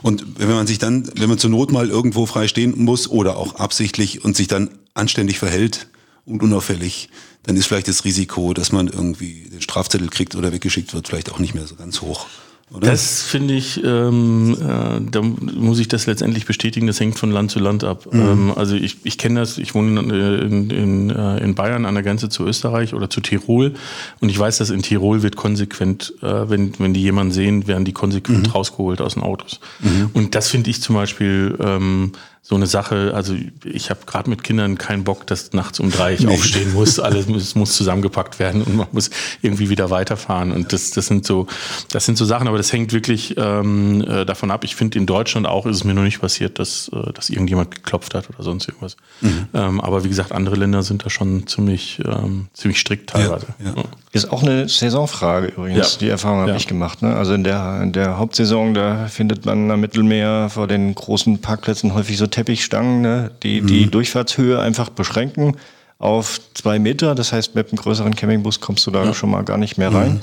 Und wenn man sich dann, wenn man zur Not mal irgendwo frei stehen muss oder auch absichtlich und sich dann anständig verhält und unauffällig, dann ist vielleicht das Risiko, dass man irgendwie den Strafzettel kriegt oder weggeschickt wird, vielleicht auch nicht mehr so ganz hoch. Oder? Das finde ich, ähm, äh, da muss ich das letztendlich bestätigen, das hängt von Land zu Land ab. Mhm. Ähm, also ich, ich kenne das, ich wohne in, in, äh, in Bayern an der Grenze zu Österreich oder zu Tirol und ich weiß, dass in Tirol wird konsequent, äh, wenn, wenn die jemanden sehen, werden die konsequent mhm. rausgeholt aus den Autos. Mhm. Und das finde ich zum Beispiel ähm, so eine Sache, also ich habe gerade mit Kindern keinen Bock, dass nachts um drei ich nee. aufstehen muss. Alles muss, muss zusammengepackt werden und man muss irgendwie wieder weiterfahren. Und das, das sind so, das sind so Sachen, aber das hängt wirklich ähm, äh, davon ab. Ich finde, in Deutschland auch ist es mir noch nicht passiert, dass, äh, dass irgendjemand geklopft hat oder sonst irgendwas. Mhm. Ähm, aber wie gesagt, andere Länder sind da schon ziemlich, ähm, ziemlich strikt teilweise. Ja, ja. Ist auch eine Saisonfrage übrigens. Ja. Die Erfahrung habe ja. ich gemacht. Ne? Also in der, in der Hauptsaison, da findet man am Mittelmeer vor den großen Parkplätzen häufig so Teppichstangen, ne? die mhm. die Durchfahrtshöhe einfach beschränken auf zwei Meter. Das heißt, mit einem größeren Campingbus kommst du da ja. schon mal gar nicht mehr rein. Mhm.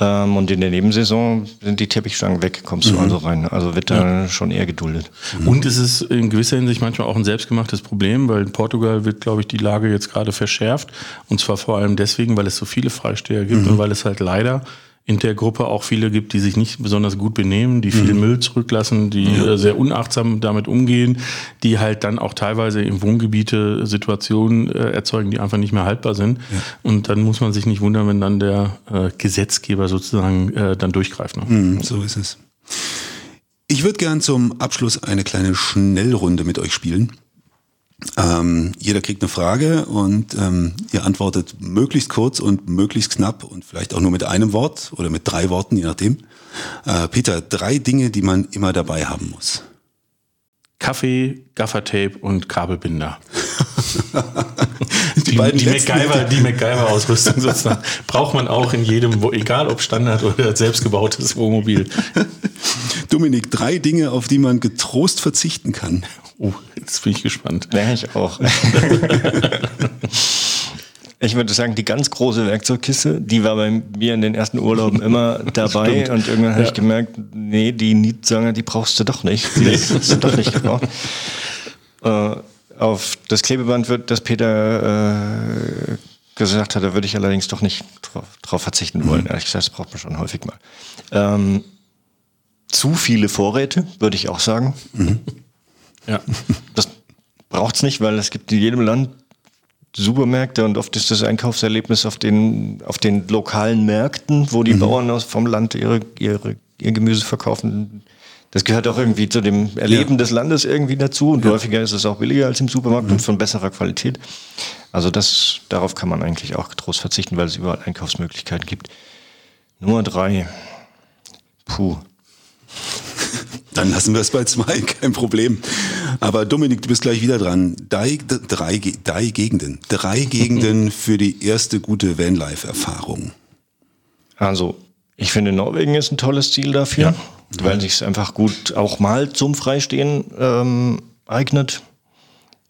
Ähm, und in der Nebensaison sind die Teppichstangen weg, kommst du mhm. also rein. Also wird da ja. schon eher geduldet. Mhm. Und es ist in gewisser Hinsicht manchmal auch ein selbstgemachtes Problem, weil in Portugal wird, glaube ich, die Lage jetzt gerade verschärft. Und zwar vor allem deswegen, weil es so viele Freisteher gibt mhm. und weil es halt leider in der Gruppe auch viele gibt, die sich nicht besonders gut benehmen, die viel mhm. Müll zurücklassen, die ja. Äh, sehr unachtsam damit umgehen, die halt dann auch teilweise im Wohngebiete Situationen äh, erzeugen, die einfach nicht mehr haltbar sind. Ja. Und dann muss man sich nicht wundern, wenn dann der äh, Gesetzgeber sozusagen äh, dann durchgreift. Ne? Mhm, so ist es. Ich würde gern zum Abschluss eine kleine Schnellrunde mit euch spielen. Ähm, jeder kriegt eine Frage und ähm, ihr antwortet möglichst kurz und möglichst knapp und vielleicht auch nur mit einem Wort oder mit drei Worten, je nachdem. Äh, Peter, drei Dinge, die man immer dabei haben muss. Kaffee, Gaffertape und Kabelbinder. die, die, die, MacGyver, die MacGyver-Ausrüstung sozusagen braucht man auch in jedem, egal ob Standard oder selbstgebautes Wohnmobil. Dominik, drei Dinge, auf die man getrost verzichten kann. Oh, jetzt bin ich gespannt. Ja, ich auch. ich würde sagen, die ganz große Werkzeugkiste, die war bei mir in den ersten Urlauben immer dabei und irgendwann habe ja. ich gemerkt, nee, die Nietsanger, die brauchst du doch nicht. Die hast du doch nicht gebraucht. Äh, auf das Klebeband wird, das Peter äh, gesagt hat, da würde ich allerdings doch nicht drauf, drauf verzichten wollen. Mhm. Ehrlich gesagt, das braucht man schon häufig mal. Ähm, zu viele Vorräte, würde ich auch sagen. Mhm. Ja. Das braucht es nicht, weil es gibt in jedem Land Supermärkte und oft ist das Einkaufserlebnis auf den, auf den lokalen Märkten, wo die mhm. Bauern aus vom Land ihre, ihre, ihr Gemüse verkaufen. Das gehört auch irgendwie zu dem Erleben ja. des Landes irgendwie dazu und ja. häufiger ist es auch billiger als im Supermarkt mhm. und von besserer Qualität. Also das, darauf kann man eigentlich auch getrost verzichten, weil es überall Einkaufsmöglichkeiten gibt. Nummer drei. Puh. Dann lassen wir es bei zwei, kein Problem. Aber Dominik, du bist gleich wieder dran. Drei, drei, drei Gegenden. Drei Gegenden für die erste gute Vanlife-Erfahrung. Also, ich finde, Norwegen ist ein tolles Ziel dafür, ja. weil sich es einfach gut auch mal zum Freistehen ähm, eignet.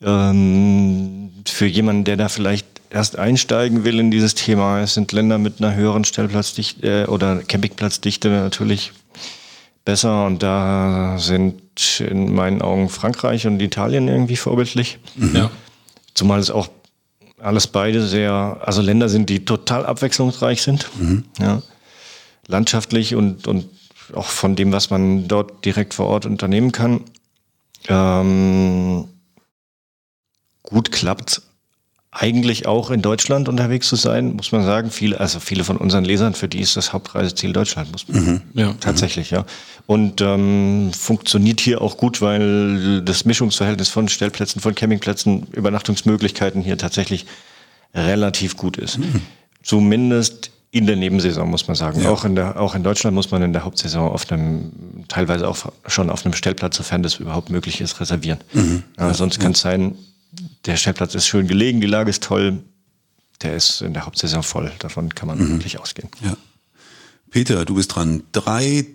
Ähm, für jemanden, der da vielleicht erst einsteigen will in dieses Thema, es sind Länder mit einer höheren Stellplatzdichte äh, oder Campingplatzdichte natürlich besser und da sind in meinen Augen Frankreich und Italien irgendwie vorbildlich. Mhm. Ja. Zumal es auch alles beide sehr, also Länder sind, die total abwechslungsreich sind. Mhm. Ja. Landschaftlich und, und auch von dem, was man dort direkt vor Ort unternehmen kann. Ähm, gut klappt eigentlich auch in Deutschland unterwegs zu sein, muss man sagen. Viele, also viele von unseren Lesern, für die ist das Hauptreiseziel Deutschland, muss man mhm. ja. tatsächlich, ja. Und ähm, funktioniert hier auch gut, weil das Mischungsverhältnis von Stellplätzen, von Campingplätzen, Übernachtungsmöglichkeiten hier tatsächlich relativ gut ist. Mhm. Zumindest in der Nebensaison, muss man sagen. Ja. Auch, in der, auch in Deutschland muss man in der Hauptsaison auf einem, teilweise auch schon auf einem Stellplatz, sofern das überhaupt möglich ist, reservieren. Mhm. Ja, sonst kann es sein, der Stellplatz ist schön gelegen, die Lage ist toll. Der ist in der Hauptsaison voll. Davon kann man mhm. wirklich ausgehen. Ja. Peter, du bist dran. Drei,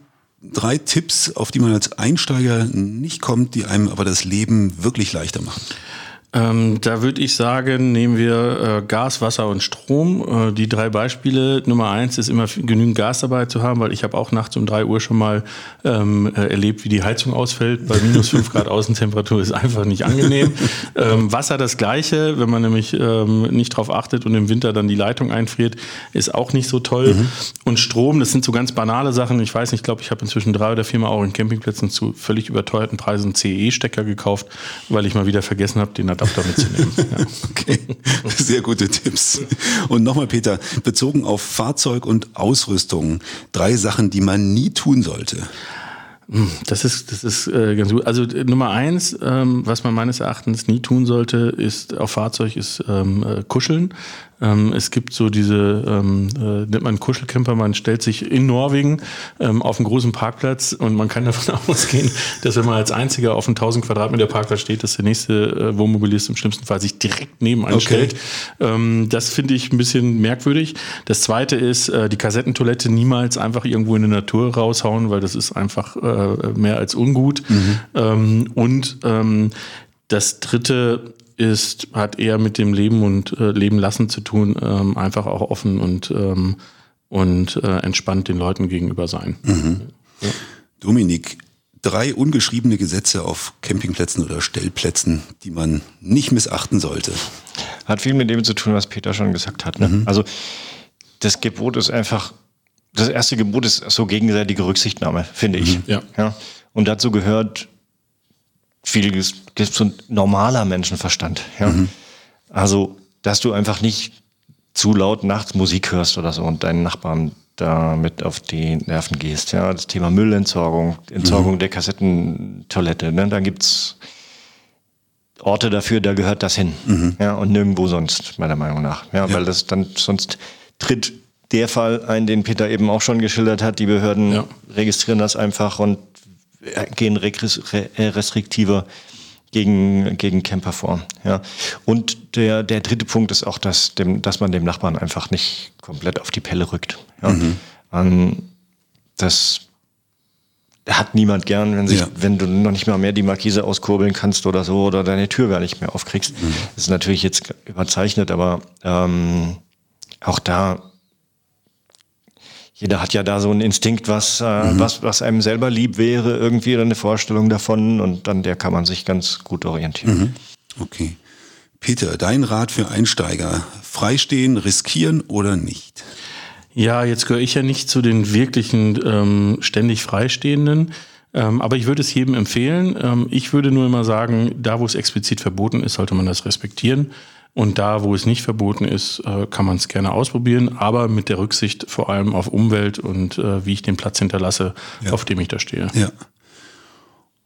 drei Tipps, auf die man als Einsteiger nicht kommt, die einem aber das Leben wirklich leichter machen. Ähm, da würde ich sagen, nehmen wir äh, Gas, Wasser und Strom. Äh, die drei Beispiele. Nummer eins ist immer genügend Gas dabei zu haben, weil ich habe auch nachts um drei Uhr schon mal ähm, äh, erlebt, wie die Heizung ausfällt. Bei minus fünf Grad Außentemperatur ist einfach nicht angenehm. Ähm, Wasser das gleiche, wenn man nämlich ähm, nicht drauf achtet und im Winter dann die Leitung einfriert, ist auch nicht so toll. Mhm. Und Strom, das sind so ganz banale Sachen. Ich weiß nicht, ich glaube, ich habe inzwischen drei oder viermal auch in Campingplätzen zu völlig überteuerten Preisen CE-Stecker gekauft, weil ich mal wieder vergessen habe, den Adapter Adapter mitzunehmen. Ja. Okay, sehr gute Tipps. Und nochmal, Peter, bezogen auf Fahrzeug und Ausrüstung, drei Sachen, die man nie tun sollte. Hm, das ist, das ist äh, ganz gut. Also äh, Nummer eins, ähm, was man meines Erachtens nie tun sollte, ist auf Fahrzeug ist ähm, äh, kuscheln. Ähm, es gibt so diese, ähm, äh, nennt man Kuschelcamper, man stellt sich in Norwegen ähm, auf einen großen Parkplatz und man kann davon ausgehen, dass wenn man als einziger auf einen 1000 Quadratmeter Parkplatz steht, dass der nächste äh, Wohnmobilist im schlimmsten Fall sich direkt neben einen Okay. stellt. Ähm, das finde ich ein bisschen merkwürdig. Das zweite ist, äh, die Kassettentoilette niemals einfach irgendwo in die Natur raushauen, weil das ist einfach äh, mehr als ungut. Ähm, und ähm, das dritte ist, hat eher mit dem Leben und äh, Leben lassen zu tun, ähm, einfach auch offen und, ähm, und äh, entspannt den Leuten gegenüber sein. Dominik, drei ungeschriebene Gesetze auf Campingplätzen oder Stellplätzen, die man nicht missachten sollte. Hat viel mit dem zu tun, was Peter schon gesagt hat. Ne? Also das Gebot ist einfach, das erste Gebot ist so gegenseitige Rücksichtnahme, finde ich. Ja. Ja. Und dazu gehört viel so ein normaler Menschenverstand. Ja. Also, dass du einfach nicht zu laut nachts Musik hörst oder so und deinen Nachbarn damit auf die Nerven gehst. Ja, das Thema Müllentsorgung, Entsorgung der Kassettentoilette. Ne? Da gibt's Orte dafür, da gehört das hin. Ja, und nirgendwo sonst, meiner Meinung nach. Ja, weil das dann sonst tritt der Fall ein, den Peter eben auch schon geschildert hat. Die Behörden Ja. registrieren das einfach und gehen regres- re- äh, restriktiver gegen, gegen Camper vor. Ja. Und der, der dritte Punkt ist auch, dass, dem, dass man dem Nachbarn einfach nicht komplett auf die Pelle rückt. Ja. Ähm, das hat niemand gern, wenn, sich, Ja. wenn du noch nicht mal mehr die Markise auskurbeln kannst oder so oder deine Tür gar nicht mehr aufkriegst. Das ist natürlich jetzt überzeichnet, aber ähm, auch da, jeder hat ja da so einen Instinkt, was, äh, was, was einem selber lieb wäre, irgendwie oder eine Vorstellung davon und an der kann man sich ganz gut orientieren. Okay. Peter, dein Rat für Einsteiger. Freistehen, riskieren oder nicht? Ja, jetzt gehöre ich ja nicht zu den wirklichen ähm, ständig Freistehenden. Ähm, aber ich würde es jedem empfehlen. Ähm, ich würde nur immer sagen, da wo es explizit verboten ist, sollte man das respektieren. Und da, wo es nicht verboten ist, äh, kann man es gerne ausprobieren, aber mit der Rücksicht vor allem auf Umwelt und äh, wie ich den Platz hinterlasse, auf dem ich da stehe. Ja.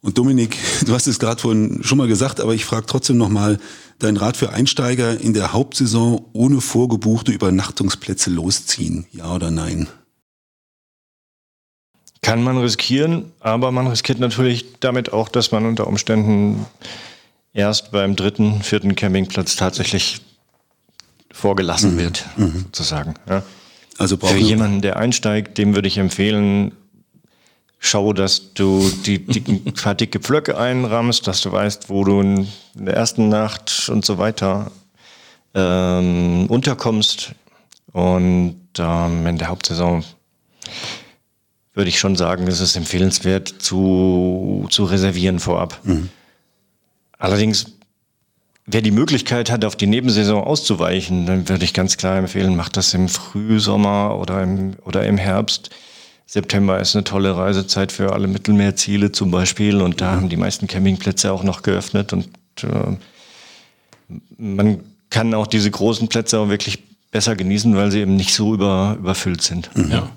Und Dominik, du hast es gerade vorhin schon mal gesagt, aber ich frage trotzdem nochmal, dein Rat für Einsteiger in der Hauptsaison ohne vorgebuchte Übernachtungsplätze losziehen, ja oder nein? Kann man riskieren, aber man riskiert natürlich damit auch, dass man unter Umständen erst beim dritten, vierten Campingplatz tatsächlich vorgelassen wird, sozusagen. Ja. Also Für jemanden, der einsteigt, dem würde ich empfehlen, schau, dass du die dicken, paar dicke Pflöcke einrammst, dass du weißt, wo du in der ersten Nacht und so weiter ähm, unterkommst. Und ähm, in der Hauptsaison würde ich schon sagen, es ist empfehlenswert zu, zu reservieren vorab. Allerdings, wer die Möglichkeit hat, auf die Nebensaison auszuweichen, dann würde ich ganz klar empfehlen, macht das im Frühsommer oder im, oder im Herbst. September ist eine tolle Reisezeit für alle Mittelmeerziele zum Beispiel und da haben die meisten Campingplätze auch noch geöffnet und äh, man kann auch diese großen Plätze auch wirklich besser genießen, weil sie eben nicht so über, überfüllt sind. Ja.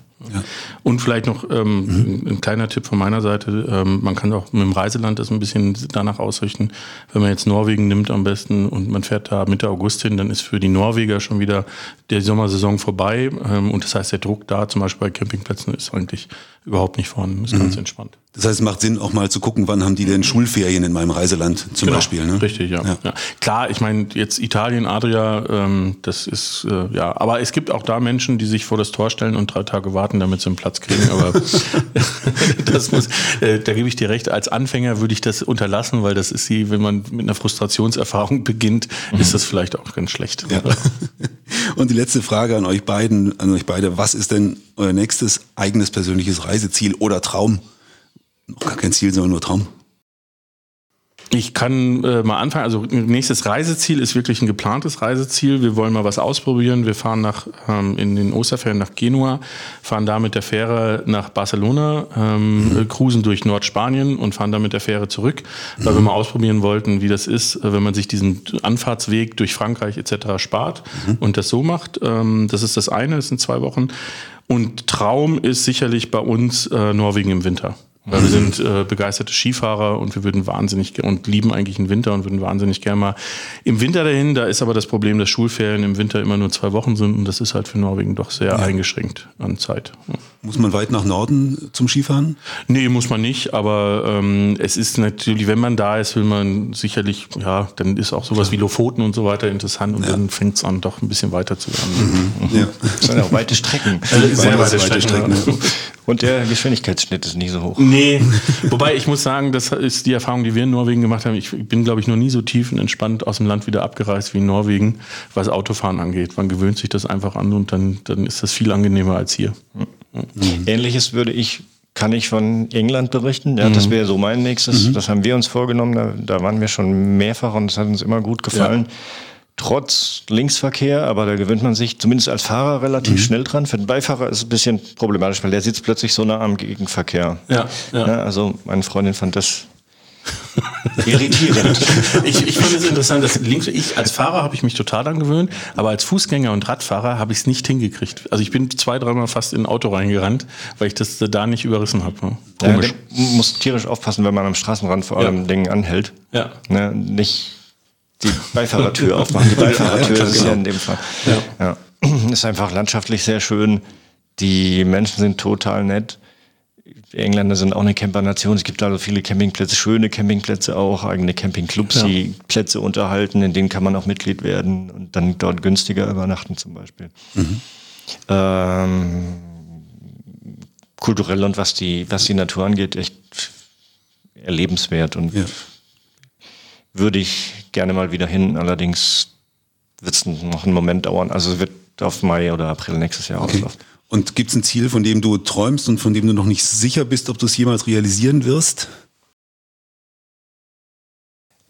Und vielleicht noch ähm, ein kleiner Tipp von meiner Seite. Ähm, man kann auch mit dem Reiseland das ein bisschen danach ausrichten. Wenn man jetzt Norwegen nimmt am besten und man fährt da Mitte August hin, dann ist für die Norweger schon wieder die Sommersaison vorbei. Ähm, und das heißt, der Druck da zum Beispiel bei Campingplätzen ist eigentlich überhaupt nicht vorhanden. Ist ganz entspannt. Das heißt, es macht Sinn, auch mal zu gucken, wann haben die denn Schulferien in meinem Reiseland zum Genau, Beispiel. Ne? Richtig, ja. ja. Klar, ich meine, jetzt Italien, Adria, ähm, das ist, äh, ja, aber es gibt auch da Menschen, die sich vor das Tor stellen und drei Tage warten, damit sie einen Platz kriegen. Aber das muss, äh, da gebe ich dir recht, als Anfänger würde ich das unterlassen, weil das ist sie, wenn man mit einer Frustrationserfahrung beginnt, ist das vielleicht auch ganz schlecht. Ja. Und die letzte Frage an euch beiden, an euch beide. Was ist denn euer nächstes eigenes persönliches Reiseziel oder Traum? Noch gar kein Ziel, sondern nur Traum. Ich kann äh, mal anfangen. Also nächstes Reiseziel ist wirklich ein geplantes Reiseziel. Wir wollen mal was ausprobieren. Wir fahren nach ähm, in den Osterferien nach Genua, fahren da mit der Fähre nach Barcelona, ähm, äh, cruisen durch Nordspanien und fahren da mit der Fähre zurück, weil wir mal ausprobieren wollten, wie das ist, äh, wenn man sich diesen Anfahrtsweg durch Frankreich etc. spart und das so macht. Ähm, das ist das eine. Das sind zwei Wochen. Und Traum ist sicherlich bei uns äh, Norwegen im Winter. Weil wir sind äh, begeisterte Skifahrer und wir würden wahnsinnig und lieben eigentlich den Winter und würden wahnsinnig gerne mal im Winter dahin. Da ist aber das Problem, dass Schulferien im Winter immer nur zwei Wochen sind und das ist halt für Norwegen doch sehr ja. eingeschränkt an Zeit. Ja. Muss man weit nach Norden zum Skifahren? Nee, muss man nicht, aber ähm, es ist natürlich, wenn man da ist, will man sicherlich, ja, dann ist auch sowas wie Lofoten und so weiter interessant und ja. dann fängt es an, doch ein bisschen weiter zu werden. Mhm. Ja. Das sind auch weite Strecken. Sehr, sehr weite, weite Strecken. Strecken und der Geschwindigkeitsschnitt ist nicht so hoch. Nee, wobei ich muss sagen, das ist die Erfahrung, die wir in Norwegen gemacht haben. Ich bin, glaube ich, noch nie so tief und entspannt aus dem Land wieder abgereist wie in Norwegen, was Autofahren angeht. Man gewöhnt sich das einfach an und dann, dann ist das viel angenehmer als hier. Mhm. Ähnliches würde ich kann ich von England berichten. Ja, mhm. das wäre so mein nächstes. Mhm. Das haben wir uns vorgenommen. Da, da, waren wir schon mehrfach und es hat uns immer gut gefallen. Ja. Trotz Linksverkehr, aber da gewöhnt man sich zumindest als Fahrer relativ mhm. schnell dran. Für den Beifahrer ist es ein bisschen problematisch, weil der sitzt plötzlich so nah am Gegenverkehr. Ja, ja. ja also meine Freundin fand das Irritierend. ich, ich finde es interessant, dass links, ich als Fahrer habe ich mich total angewöhnt, aber als Fußgänger und Radfahrer habe ich es nicht hingekriegt. Also ich bin zwei, dreimal fast in ein Auto reingerannt, weil ich das da nicht überrissen habe. Komisch. Ja, muss tierisch aufpassen, wenn man am Straßenrand vor allem ja. Dingen anhält. Ja. Ne, nicht die Beifahrertür aufmachen. Die Beifahrertür ja, ist genau. ja in dem Fall. Ja. ja. Ist einfach landschaftlich sehr schön. Die Menschen sind total nett. Die Engländer sind auch eine Campernation. Es gibt also viele Campingplätze, schöne Campingplätze auch, eigene Campingclubs, ja. die Plätze unterhalten, in denen kann man auch Mitglied werden und dann dort günstiger übernachten zum Beispiel. Mhm. Ähm, kulturell und was die, was die Natur angeht, echt erlebenswert und ja. würde ich gerne mal wieder hin. Allerdings wird es noch einen Moment dauern. Also es wird auf Mai oder April nächstes Jahr okay. auslaufen. Und gibt es ein Ziel, von dem du träumst und von dem du noch nicht sicher bist, ob du es jemals realisieren wirst?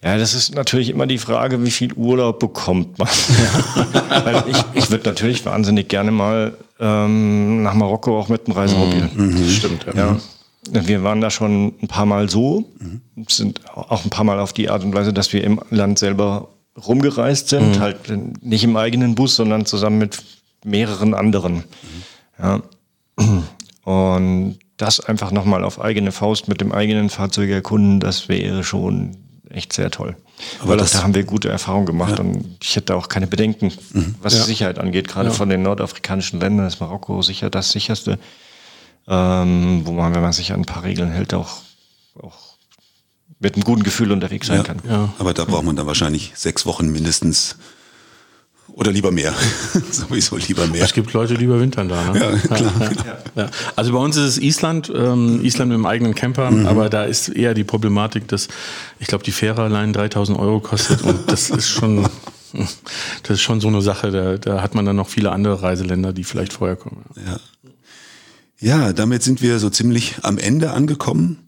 Ja, das ist natürlich immer die Frage, wie viel Urlaub bekommt man. Weil ich, ich würde natürlich wahnsinnig gerne mal ähm, nach Marokko auch mit dem Reisemobil. Mhm. mhm. Stimmt, ja. ja. Wir waren da schon ein paar Mal so, mhm. sind auch ein paar Mal auf die Art und Weise, dass wir im Land selber rumgereist sind, mhm. halt nicht im eigenen Bus, sondern zusammen mit mehreren anderen. Mhm. Ja. Und das einfach nochmal auf eigene Faust mit dem eigenen Fahrzeug erkunden, das wäre schon echt sehr toll. Aber Weil das, da haben wir gute Erfahrungen gemacht ja. und ich hätte auch keine Bedenken, mhm. was ja. die Sicherheit angeht. Gerade von den nordafrikanischen Ländern ist Marokko sicher das sicherste, ähm, wo man, wenn man sich an ein paar Regeln hält, auch, auch mit einem guten Gefühl unterwegs sein kann. Aber da braucht man dann wahrscheinlich sechs Wochen mindestens oder lieber mehr? Sowieso lieber mehr. Es gibt Leute, die überwintern da. Ne? Ja, klar. Ja, genau. ja, also bei uns ist es Island, ähm, Island mit dem eigenen Camper, mhm. aber da ist eher die Problematik, dass ich glaube, die Fähre allein 3000 Euro kostet und das ist schon, das ist schon so eine Sache. Da, da hat man dann noch viele andere Reiseländer, die vielleicht vorher kommen. Ja. Ja, damit sind wir so ziemlich am Ende angekommen.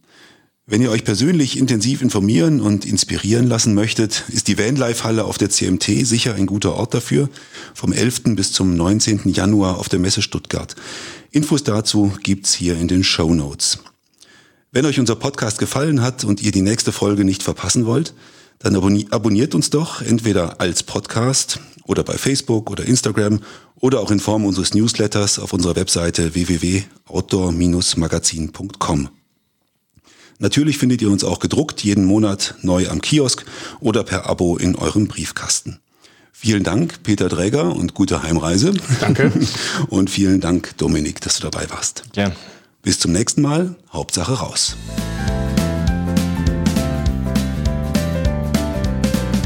Wenn ihr euch persönlich intensiv informieren und inspirieren lassen möchtet, ist die Vanlife-Halle auf der CMT sicher ein guter Ort dafür. Vom 11. bis zum 19. Januar auf der Messe Stuttgart. Infos dazu gibt's hier in den Show Notes. Wenn euch unser Podcast gefallen hat und ihr die nächste Folge nicht verpassen wollt, dann abonniert uns doch entweder als Podcast oder bei Facebook oder Instagram oder auch in Form unseres Newsletters auf unserer Webseite www.outdoor-magazin.com. Natürlich findet ihr uns auch gedruckt jeden Monat neu am Kiosk oder per Abo in eurem Briefkasten. Vielen Dank, Peter Dräger und gute Heimreise. Danke. Und vielen Dank, Dominik, dass du dabei warst. Ja. Bis zum nächsten Mal. Hauptsache raus.